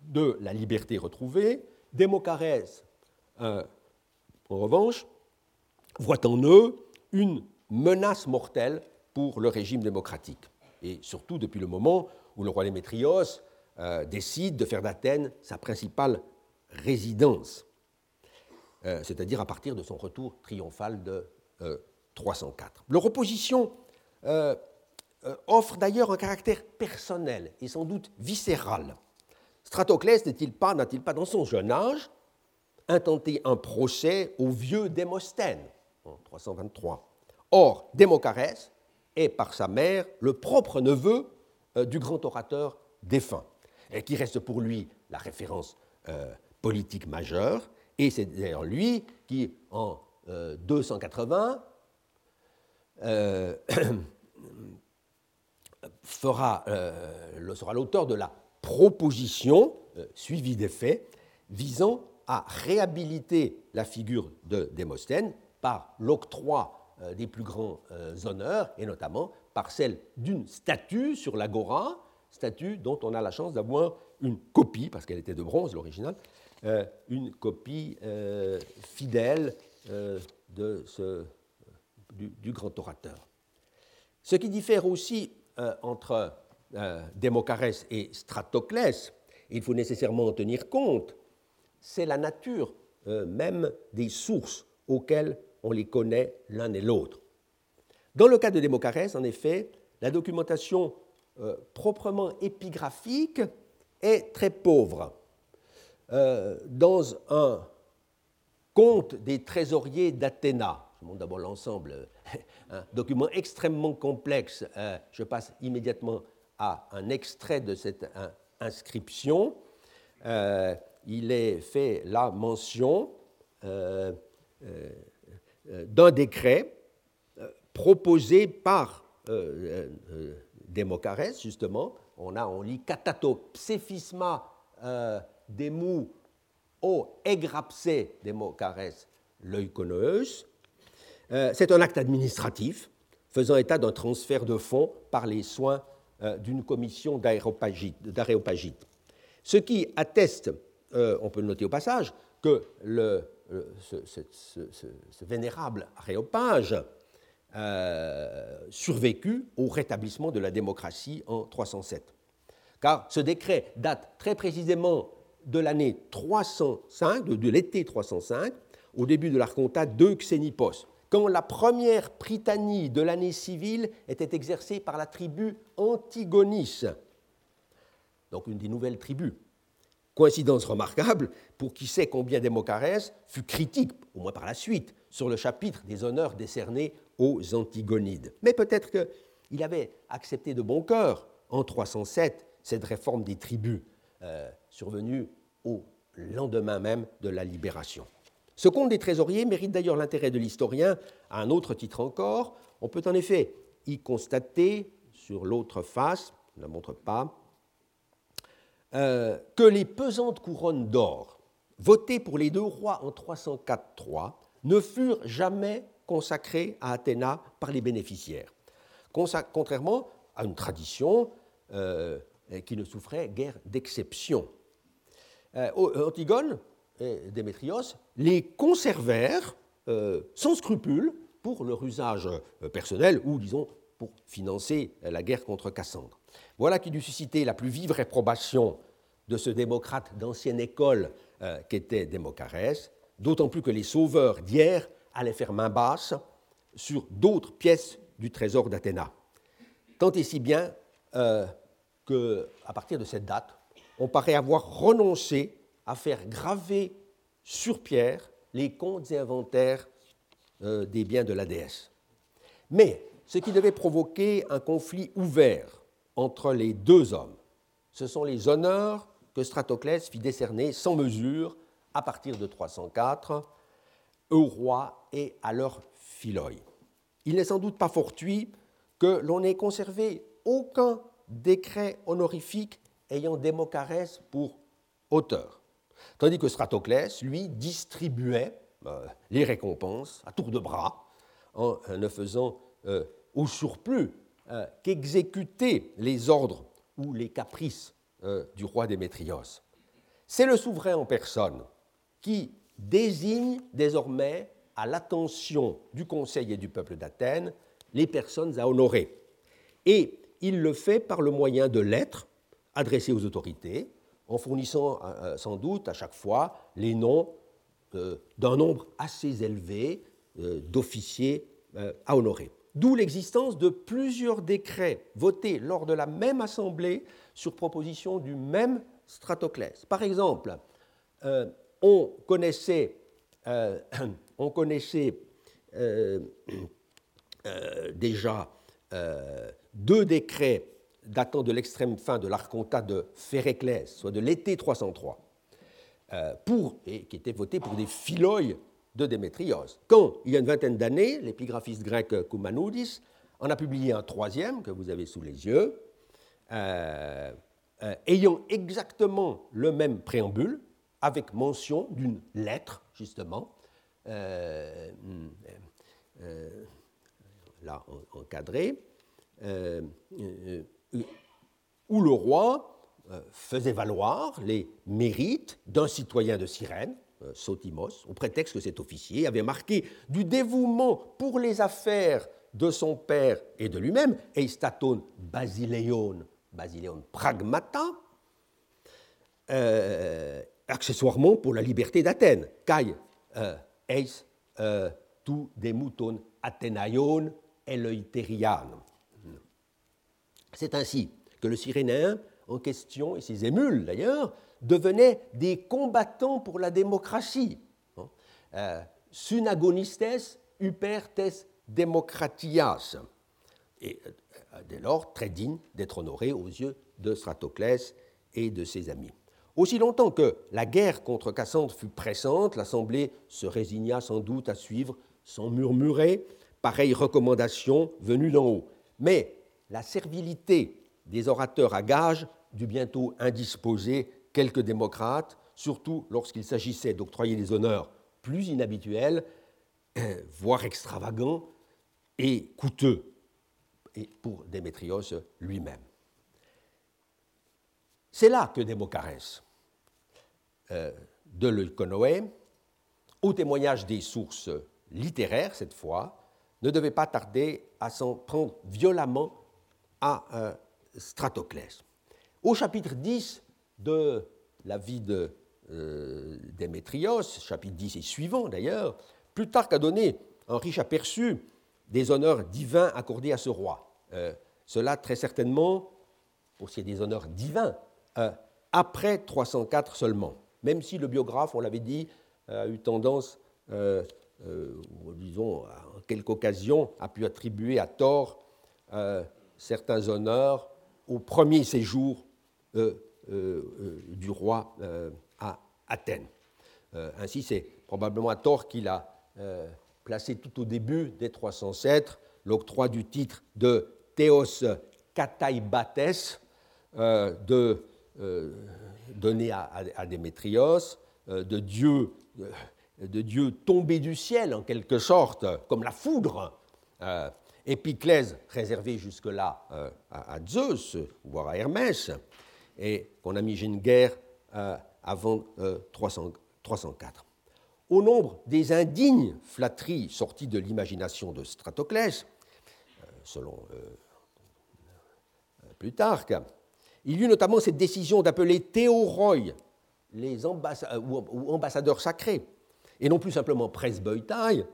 de la liberté retrouvée, Démocarès, euh, en revanche, voit en eux une menace mortelle pour le régime démocratique. Et surtout depuis le moment où le roi Démétrios euh, décide de faire d'Athènes sa principale résidence, euh, c'est-à-dire à partir de son retour triomphal de 304. Leur opposition euh, offre d'ailleurs un caractère personnel et sans doute viscéral. Stratoclès n'est-il pas, n'a-t-il pas dans son jeune âge intenter un procès au vieux Démosthène en 323. Or, Démocarès est par sa mère le propre neveu euh, du grand orateur défunt, qui reste pour lui la référence euh, politique majeure, et c'est d'ailleurs lui qui, en 280, euh, sera l'auteur de la proposition, suivie des faits, visant à réhabiliter la figure de Démosthène par l'octroi des plus grands honneurs, et notamment par celle d'une statue sur l'agora, statue dont on a la chance d'avoir une copie, parce qu'elle était de bronze, l'original, euh, une copie euh, fidèle euh, de ce, du, grand orateur. Ce qui diffère aussi entre Démocarès et Stratoclès, il faut nécessairement en tenir compte, c'est la nature même des sources auxquelles on les connaît l'un et l'autre. Dans le cas de Démocarès, en effet, la documentation euh, proprement épigraphique est très pauvre. Euh, dans un compte des trésoriers d'Athéna, je montre d'abord l'ensemble, un document extrêmement complexe, euh, je passe immédiatement à un extrait de cette inscription. il est fait la mention d'un décret proposé par euh, euh, Démocarès, justement. On, a, on lit katatopsephisma euh, demu o egrapse Démocarès leuconoeus. Euh, C'est un acte administratif faisant état d'un transfert de fonds par les soins d'une commission d'aréopagite. Ce qui atteste, on peut le noter au passage, que ce, vénérable aréopage euh, survécu au rétablissement de la démocratie en 307. Car ce décret date très précisément de l'année 305, de, l'été 305, au début de l'archontat de Xénipos, quand la première prytanie de l'année civile était exercée par la tribu Antigonis, donc une des nouvelles tribus. Coïncidence remarquable pour qui sait combien Démocarès fut critique, au moins par la suite, sur le chapitre des honneurs décernés aux Antigonides. Mais peut-être qu'il avait accepté de bon cœur, en 307, cette réforme des tribus, euh, survenue au lendemain même de la libération. Ce compte des trésoriers mérite d'ailleurs l'intérêt de l'historien à un autre titre encore. On peut en effet y constater, sur l'autre face, je ne la montre pas, euh, que les pesantes couronnes d'or votées pour les deux rois en 304-3 ne furent jamais consacrées à Athéna par les bénéficiaires, contrairement à une tradition euh, qui ne souffrait guère d'exception. Euh, Antigone Démétrios les conservèrent euh, sans scrupule pour leur usage personnel ou, disons, pour financer la guerre contre Cassandre. Voilà qui dut susciter la plus vive réprobation de ce démocrate d'ancienne école qu'était Démocarès, d'autant plus que les sauveurs d'hier allaient faire main basse sur d'autres pièces du trésor d'Athéna. Tant et si bien euh, qu'à partir de cette date, on paraît avoir renoncé à faire graver sur pierre les comptes et inventaires euh, des biens de la déesse. Mais ce qui devait provoquer un conflit ouvert entre les deux hommes, ce sont les honneurs que Stratoclès fit décerner sans mesure à partir de 304 au roi et à leur philoi. Il n'est sans doute pas fortuit que l'on ait conservé aucun décret honorifique ayant Démocarès pour auteur, tandis que Stratoclès, lui, distribuait euh, les récompenses à tour de bras en ne faisant euh, au surplus euh, qu'exécuter les ordres ou les caprices du roi Démétrios. C'est le souverain en personne qui désigne désormais à l'attention du Conseil et du peuple d'Athènes les personnes à honorer. Et il le fait par le moyen de lettres adressées aux autorités, en fournissant euh, euh, sans doute à chaque fois les noms euh, d'un nombre assez élevé d'officiers à honorer. D'où l'existence de plusieurs décrets votés lors de la même assemblée sur proposition du même Stratoclès. Par exemple, on connaissait, on connaissait déjà deux décrets datant de l'extrême fin de l'archontat de Phéréclès, soit de l'été 303, pour, et qui était voté pour des philoi de Démétrios. Quand, il y a une vingtaine d'années, l'épigraphiste grec Koumanoudis en a publié un troisième que vous avez sous les yeux, euh, euh, ayant exactement le même préambule, avec mention d'une lettre, justement, euh, là encadrée, où le roi faisait valoir les mérites d'un citoyen de Cyrène, Sotimos, au prétexte que cet officier avait marqué du dévouement pour les affaires de son père et de lui-même, Eistaton Basileion, Basileion Pragmata, euh, accessoirement pour la liberté d'Athènes, Kai euh, euh, tu demuton Athenaion Eleuterian. C'est ainsi que le Cyrénéen en question, et ses émules d'ailleurs, devenaient des combattants pour la démocratie. Euh, sunagonistes upertes démocratias, et euh, dès lors très digne d'être honoré aux yeux de Stratoclès et de ses amis. Aussi longtemps que la guerre contre Cassandre fut pressante, l'Assemblée se résigna sans doute à suivre sans murmurer pareille recommandation venue d'en haut. Mais la servilité des orateurs à gage dut bientôt indisposer quelques démocrates, surtout lorsqu'il s'agissait d'octroyer des honneurs plus inhabituels, voire extravagants, et coûteux pour Démétrios lui-même. C'est là que Démocarès euh, de l'Euconoé, au témoignage des sources littéraires cette fois, ne devait pas tarder à s'en prendre violemment à euh, Stratoclès. Au chapitre 10 de la vie de euh, Démétrios, chapitre 10 et suivant d'ailleurs, Plutarque a donné un riche aperçu des honneurs divins accordés à ce roi. Euh, cela très certainement, pour ce des honneurs divins, euh, après 304 seulement, même si le biographe, on l'avait dit, a eu tendance, disons, en quelques occasions, a pu attribuer à tort certains honneurs au premier séjour du roi à Athènes. ainsi, c'est probablement à tort qu'il a placé tout au début des 307, l'octroi du titre de Théos Kataibates, euh, de, euh, donné à, Démétrios, euh, de, Dieu, de Dieu tombé du ciel en quelque sorte, comme la foudre. Épiclèse réservé jusque-là à, Zeus, voire à Hermès, et qu'on a mis une guerre avant 304. Au nombre des indignes flatteries sorties de l'imagination de Stratoclès, euh, selon euh, euh, Plutarque, il y eut notamment cette décision d'appeler théoroi les ou ambassadeurs sacrés, et non plus simplement presbytai,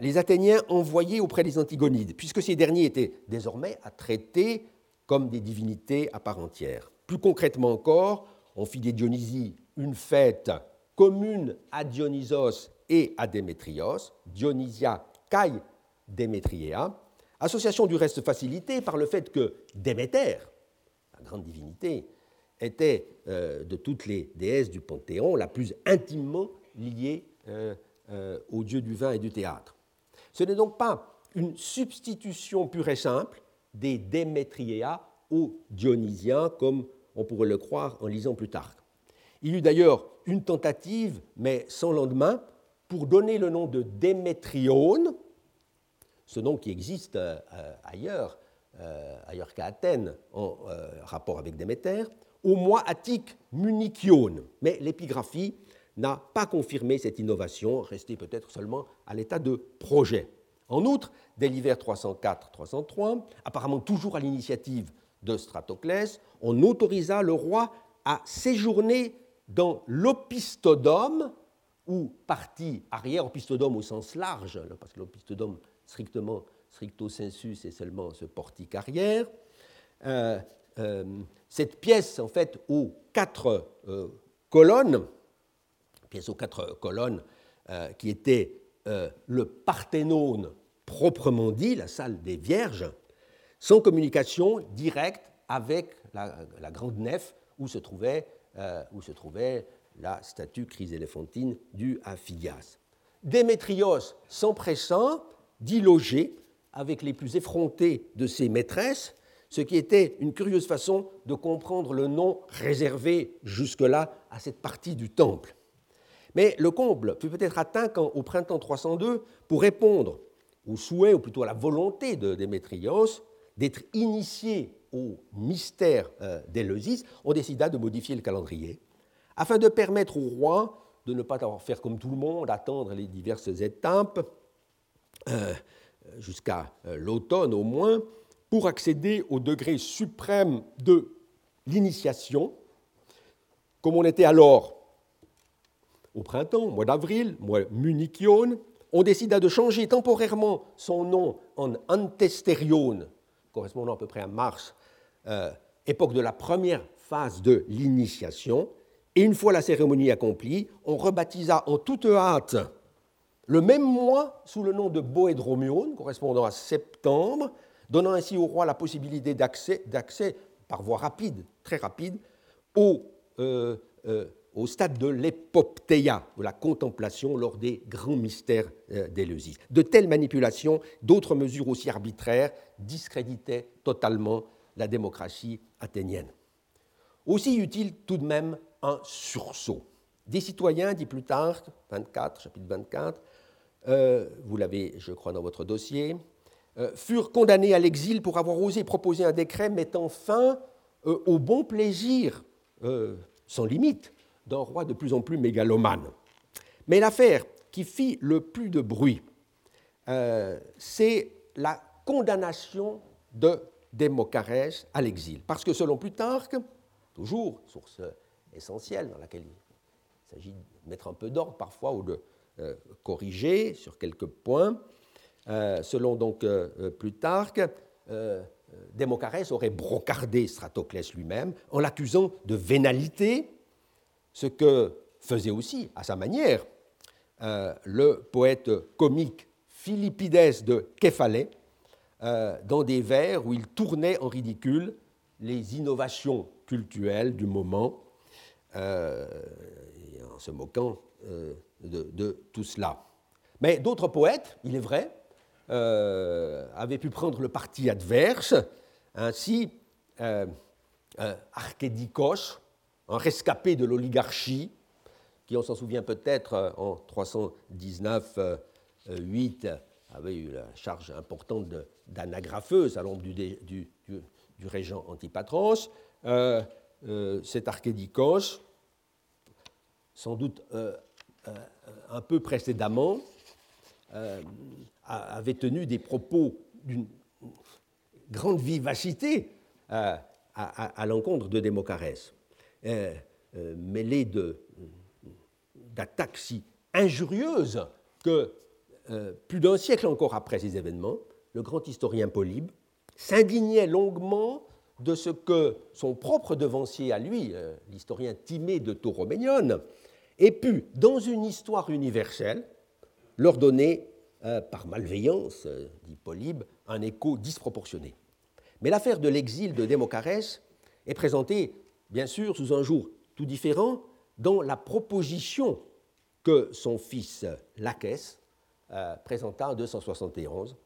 les Athéniens envoyés auprès des Antigonides, puisque ces derniers étaient désormais à traiter comme des divinités à part entière. Plus concrètement encore, on fit des Dionysies une fête commune à Dionysos et à Démétrios, Dionysia kai Démétriea, association du reste facilitée par le fait que Déméter, la grande divinité, était euh, de toutes les déesses du Panthéon la plus intimement liée euh, euh, au dieu du vin et du théâtre. Ce n'est donc pas une substitution pure et simple des Démétriea aux Dionysiens, comme on pourrait le croire en lisant Plutarque. Il y eut d'ailleurs une tentative, mais sans lendemain, pour donner le nom de Démétrione, ce nom qui existe euh, ailleurs, euh, ailleurs qu'à Athènes, en euh, rapport avec Déméter, au mois attique Munichione. Mais l'épigraphie n'a pas confirmé cette innovation, restée peut-être seulement à l'état de projet. En outre, dès l'hiver 304-303, apparemment toujours à l'initiative de Stratoclès, on autorisa le roi à séjourner dans l'opistodome, ou partie arrière, opistodome au sens large, parce que l'opistodome strictement, stricto sensu, c'est seulement ce portique arrière. Euh, euh, cette pièce, en fait, aux quatre euh, colonnes, pièce aux quatre colonnes, qui était le Parthénone proprement dit, la salle des Vierges, sans communication directe avec la, grande nef où se trouvait, la statue chryséléphantine du à Phidias. Démétrios s'empressant d'y loger avec les plus effrontées de ses maîtresses, ce qui était une curieuse façon de comprendre le nom réservé jusque-là à cette partie du temple. Mais le comble fut peut-être atteint quand, au printemps 302, pour répondre au souhait, ou plutôt à la volonté de Démétrios, d'être initié au mystère euh, d'Éleusis, on décida de modifier le calendrier afin de permettre au roi de ne pas faire comme tout le monde, attendre les diverses étapes, euh, jusqu'à euh, l'automne au moins, pour accéder au degré suprême de l'initiation, comme on était alors au printemps, mois d'avril, mois munichion, on décida de changer temporairement son nom en Antesterion, correspondant à peu près à mars, euh, époque de la première phase de l'initiation, et une fois la cérémonie accomplie, on rebaptisa en toute hâte le même mois sous le nom de Boédromion, correspondant à septembre, donnant ainsi au roi la possibilité d'accès, par voie rapide, très rapide, au, euh, euh, au stade de l'époptéia, de la contemplation lors des grands mystères euh, d'Éleusis. De telles manipulations, d'autres mesures aussi arbitraires, discréditaient totalement la démocratie athénienne. Aussi eut-il tout de même un sursaut. Des citoyens, dit Plutarque, 24, chapitre 24, euh, vous l'avez, je crois, dans votre dossier, euh, furent condamnés à l'exil pour avoir osé proposer un décret mettant fin au bon plaisir sans limite d'un roi de plus en plus mégalomane. Mais l'affaire qui fit le plus de bruit, c'est la condamnation de Démocarès à l'exil. Parce que selon Plutarque, toujours, source essentielle dans laquelle il s'agit de mettre un peu d'ordre parfois ou de euh, corriger sur quelques points. Euh, selon donc euh, Plutarque, Démocarès aurait brocardé Stratoclès lui-même en l'accusant de vénalité, ce que faisait aussi, à sa manière, le poète comique Philippides de Képhalais, dans des vers où il tournait en ridicule les innovations culturelles du moment euh, en se moquant euh, de, tout cela. Mais d'autres poètes, il est vrai, euh, avaient pu prendre le parti adverse. Ainsi, Archédicos, un rescapé de l'oligarchie, qui, on s'en souvient peut-être, en 319-8, avait eu la charge importante d'anagrapheuse à l'ombre du, du, régent Antipatros. Euh, cet Archédicos, sans doute euh, euh, un peu précédemment, avait tenu des propos d'une grande vivacité à, l'encontre de Démocarès, mêlé d'attaques si injurieuses que plus d'un siècle encore après ces événements, le grand historien Polybe s'indignait longuement de ce que son propre devancier à lui, euh, l'historien Timée de Tauroménion, ait pu, dans une histoire universelle, leur donner, euh, par malveillance, euh, dit Polybe, un écho disproportionné. Mais l'affaire de l'exil de Démocarès est présentée, bien sûr, sous un jour tout différent, dans la proposition que son fils Lachès présenta en 271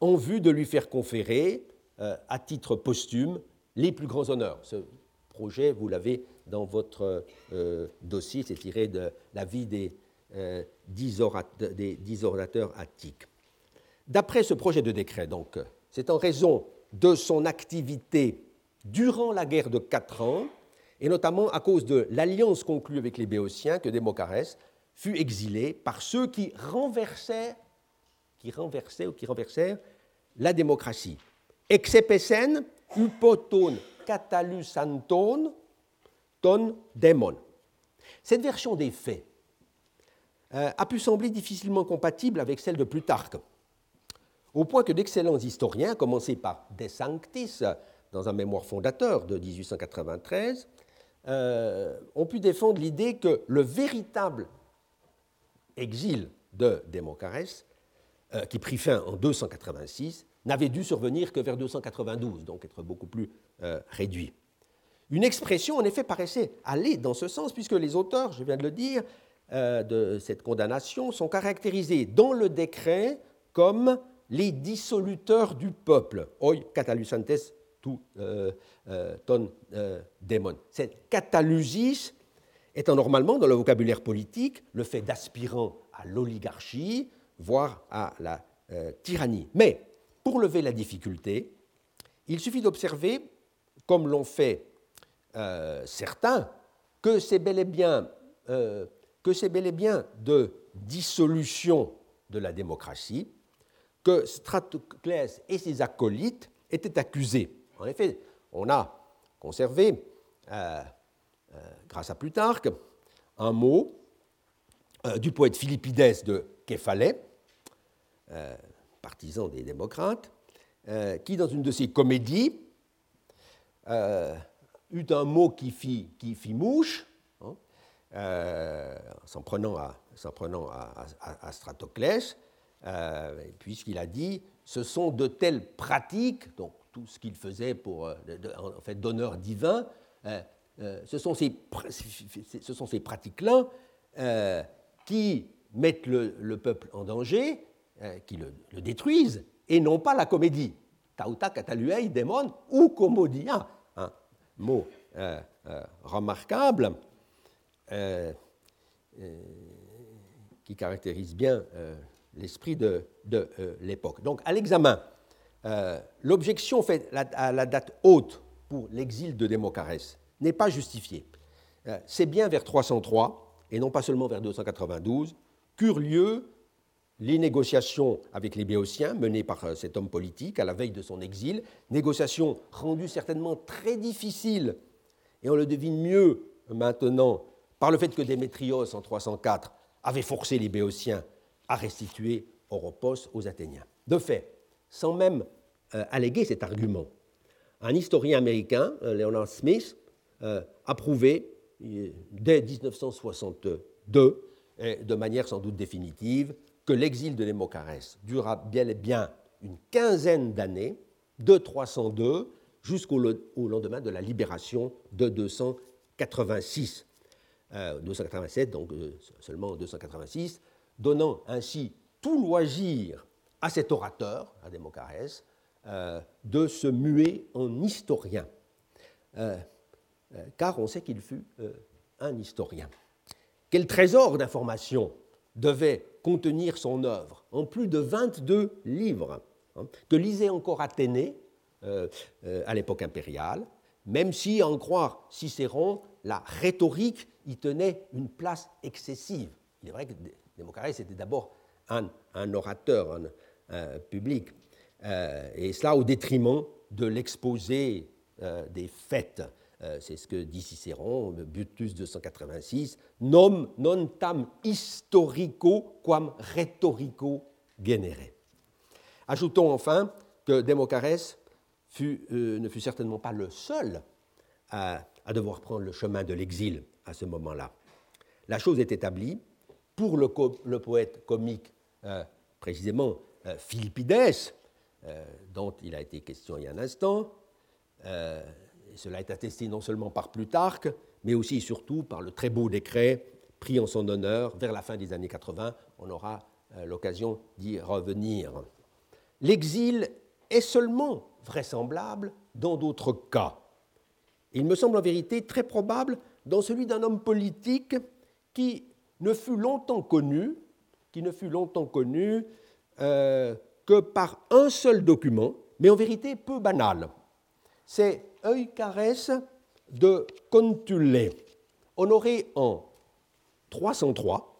en vue de lui faire conférer euh, à titre posthume les plus grands honneurs. Ce projet, vous l'avez dans votre euh, dossier, c'est tiré de la vie des, euh, dix, orateurs attiques. D'après ce projet de décret, donc, c'est en raison de son activité durant la guerre de quatre ans, et notamment à cause de l'alliance conclue avec les Béotiens, que Démocarès fut exilé par ceux qui renversaient, qui renversaient ou qui renversèrent la démocratie exepesen upoton catalusanton ton démon. Cette version des faits euh, a pu sembler difficilement compatible avec celle de Plutarque, au point que d'excellents historiens, à commencer par De Sanctis, dans un mémoire fondateur de 1893, euh, ont pu défendre l'idée que le véritable exil de Démocarès, qui prit fin en 286, n'avait dû survenir que vers 292, donc être beaucoup plus réduit. Une expression, en effet, paraissait aller dans ce sens, puisque les auteurs, je viens de le dire, de cette condamnation sont caractérisés dans le décret comme les dissoluteurs du peuple, oi catalusantes euh, euh, ton euh, démon. Cette catalusis étant normalement dans le vocabulaire politique le fait d'aspirant à l'oligarchie, voire à la tyrannie. Mais pour lever la difficulté, il suffit d'observer, comme l'ont fait certains, que c'est bel et bien de dissolution de la démocratie que Stratoclès et ses acolytes étaient accusés. En effet, on a conservé, euh, euh, grâce à Plutarque, un mot euh, du poète Philippides de Képhalais, partisan des démocrates, qui, dans une de ses comédies, eut un mot qui fit, mouche, hein, s'en prenant, à, Stratoclès, puisqu'il a dit ce sont de telles pratiques, tout ce qu'il faisait pour, euh, en fait, d'honneur divin, euh, euh, ce sont ces, pratiques-là qui mettent le, peuple en danger, qui le, détruisent, et non pas la comédie. Tauta cataluei démon ou comodia, un mot remarquable qui caractérise bien l'esprit de l'époque. Donc, à l'examen euh, l'objection faite à la date haute pour l'exil de Démocarès n'est pas justifiée. Euh, c'est bien vers 303, et non pas seulement vers 292, qu'eurent lieu les négociations avec les Béotiens menées par euh, cet homme politique à la veille de son exil, négociations rendues certainement très difficiles, et on le devine mieux maintenant par le fait que Démétrios en 304 avait forcé les Béotiens à restituer Oropos aux Athéniens. De fait, sans même euh, alléguer cet argument. Un historien américain, euh, Leonard Smith, euh, a prouvé dès 1962, et de manière sans doute définitive, que l'exil de Némocarès dura bien et bien une quinzaine d'années, de 302 jusqu'au lendemain de la libération de 286. 287, donc seulement 286, donnant ainsi tout loisir à cet orateur, à Démocarès, euh, de se muer en historien, euh, euh, car on sait qu'il fut un historien. Quel trésor d'informations devait contenir son œuvre, en plus de 22 livres, hein, que lisait encore Athénée à l'époque impériale, même si, à en croire Cicéron, la rhétorique y tenait une place excessive. Il est vrai que Démocarès était d'abord un, orateur, euh, public. Euh, et cela au détriment de l'exposé euh, des faits. C'est ce que dit Cicéron, Butus 286, nom non tam historico quam rhetorico genere. Ajoutons enfin que Démocarès ne fut certainement pas le seul à, devoir prendre le chemin de l'exil à ce moment-là. La chose est établie pour le, poète comique, précisément euh, Philippides, euh, dont il a été question il y a un instant. Euh, cela est attesté non seulement par Plutarque, mais aussi et surtout par le très beau décret pris en son honneur vers la fin des années 80. On aura l'occasion d'y revenir. L'exil est seulement vraisemblable dans d'autres cas. Il me semble en vérité très probable dans celui d'un homme politique qui ne fut longtemps connu, qui ne fut longtemps connu euh, que par un seul document, mais en vérité peu banal. C'est Eucarès de Contulé, honoré en 303,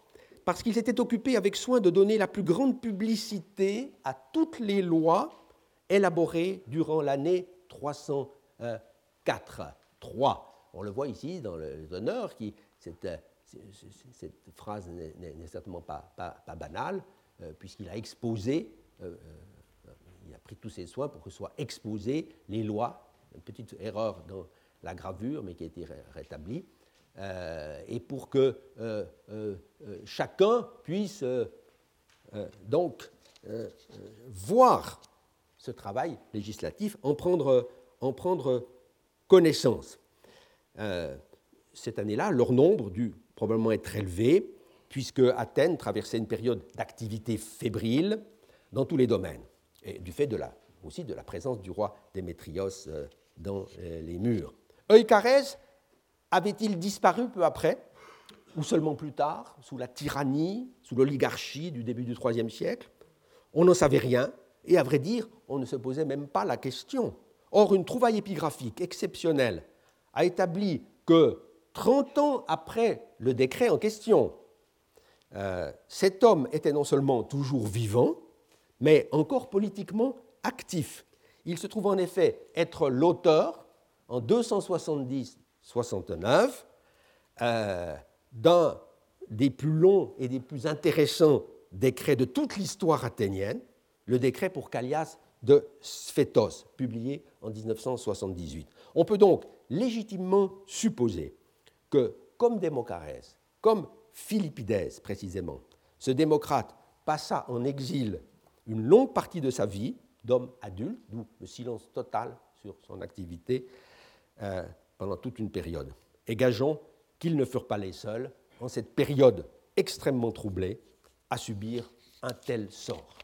parce qu'il s'était occupé avec soin de donner la plus grande publicité à toutes les lois élaborées durant l'année 304. 3. On le voit ici dans les honneurs, qui, cette, cette phrase n'est certainement pas, pas, pas banale. Euh, puisqu'il a exposé, euh, euh, il a pris tous ses soins pour que soient exposées les lois, une petite erreur dans la gravure, mais qui a été rétablie, et pour que chacun puisse donc voir ce travail législatif, en prendre, en prendre connaissance. cette année-là, leur nombre dut probablement être élevé, puisque Athènes traversait une période d'activité fébrile dans tous les domaines, et du fait de la, aussi de la présence du roi Démétrios euh, dans euh, les murs. Eucarès avait-il disparu peu après, ou seulement plus tard, sous la tyrannie, sous l'oligarchie du début du IIIe siècle? On n'en savait rien, et à vrai dire, on ne se posait même pas la question. Or, une trouvaille épigraphique exceptionnelle a établi que 30 ans après le décret en question, euh, cet homme était non seulement toujours vivant, mais encore politiquement actif. Il se trouve en effet être l'auteur, en 270-69, euh, d'un des plus longs et des plus intéressants décrets de toute l'histoire athénienne, le décret pour Callias de Sphétos, publié en 1978. On peut donc légitimement supposer que, comme Démocarès, comme Philippides précisément. Ce démocrate passa en exil une longue partie de sa vie d'homme adulte, d'où le silence total sur son activité euh, pendant toute une période. Et gageons qu'ils ne furent pas les seuls, en cette période extrêmement troublée, à subir un tel sort.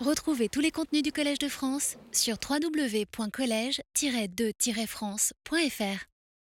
Retrouvez tous les contenus du Collège de France sur www.colège-2-france.fr.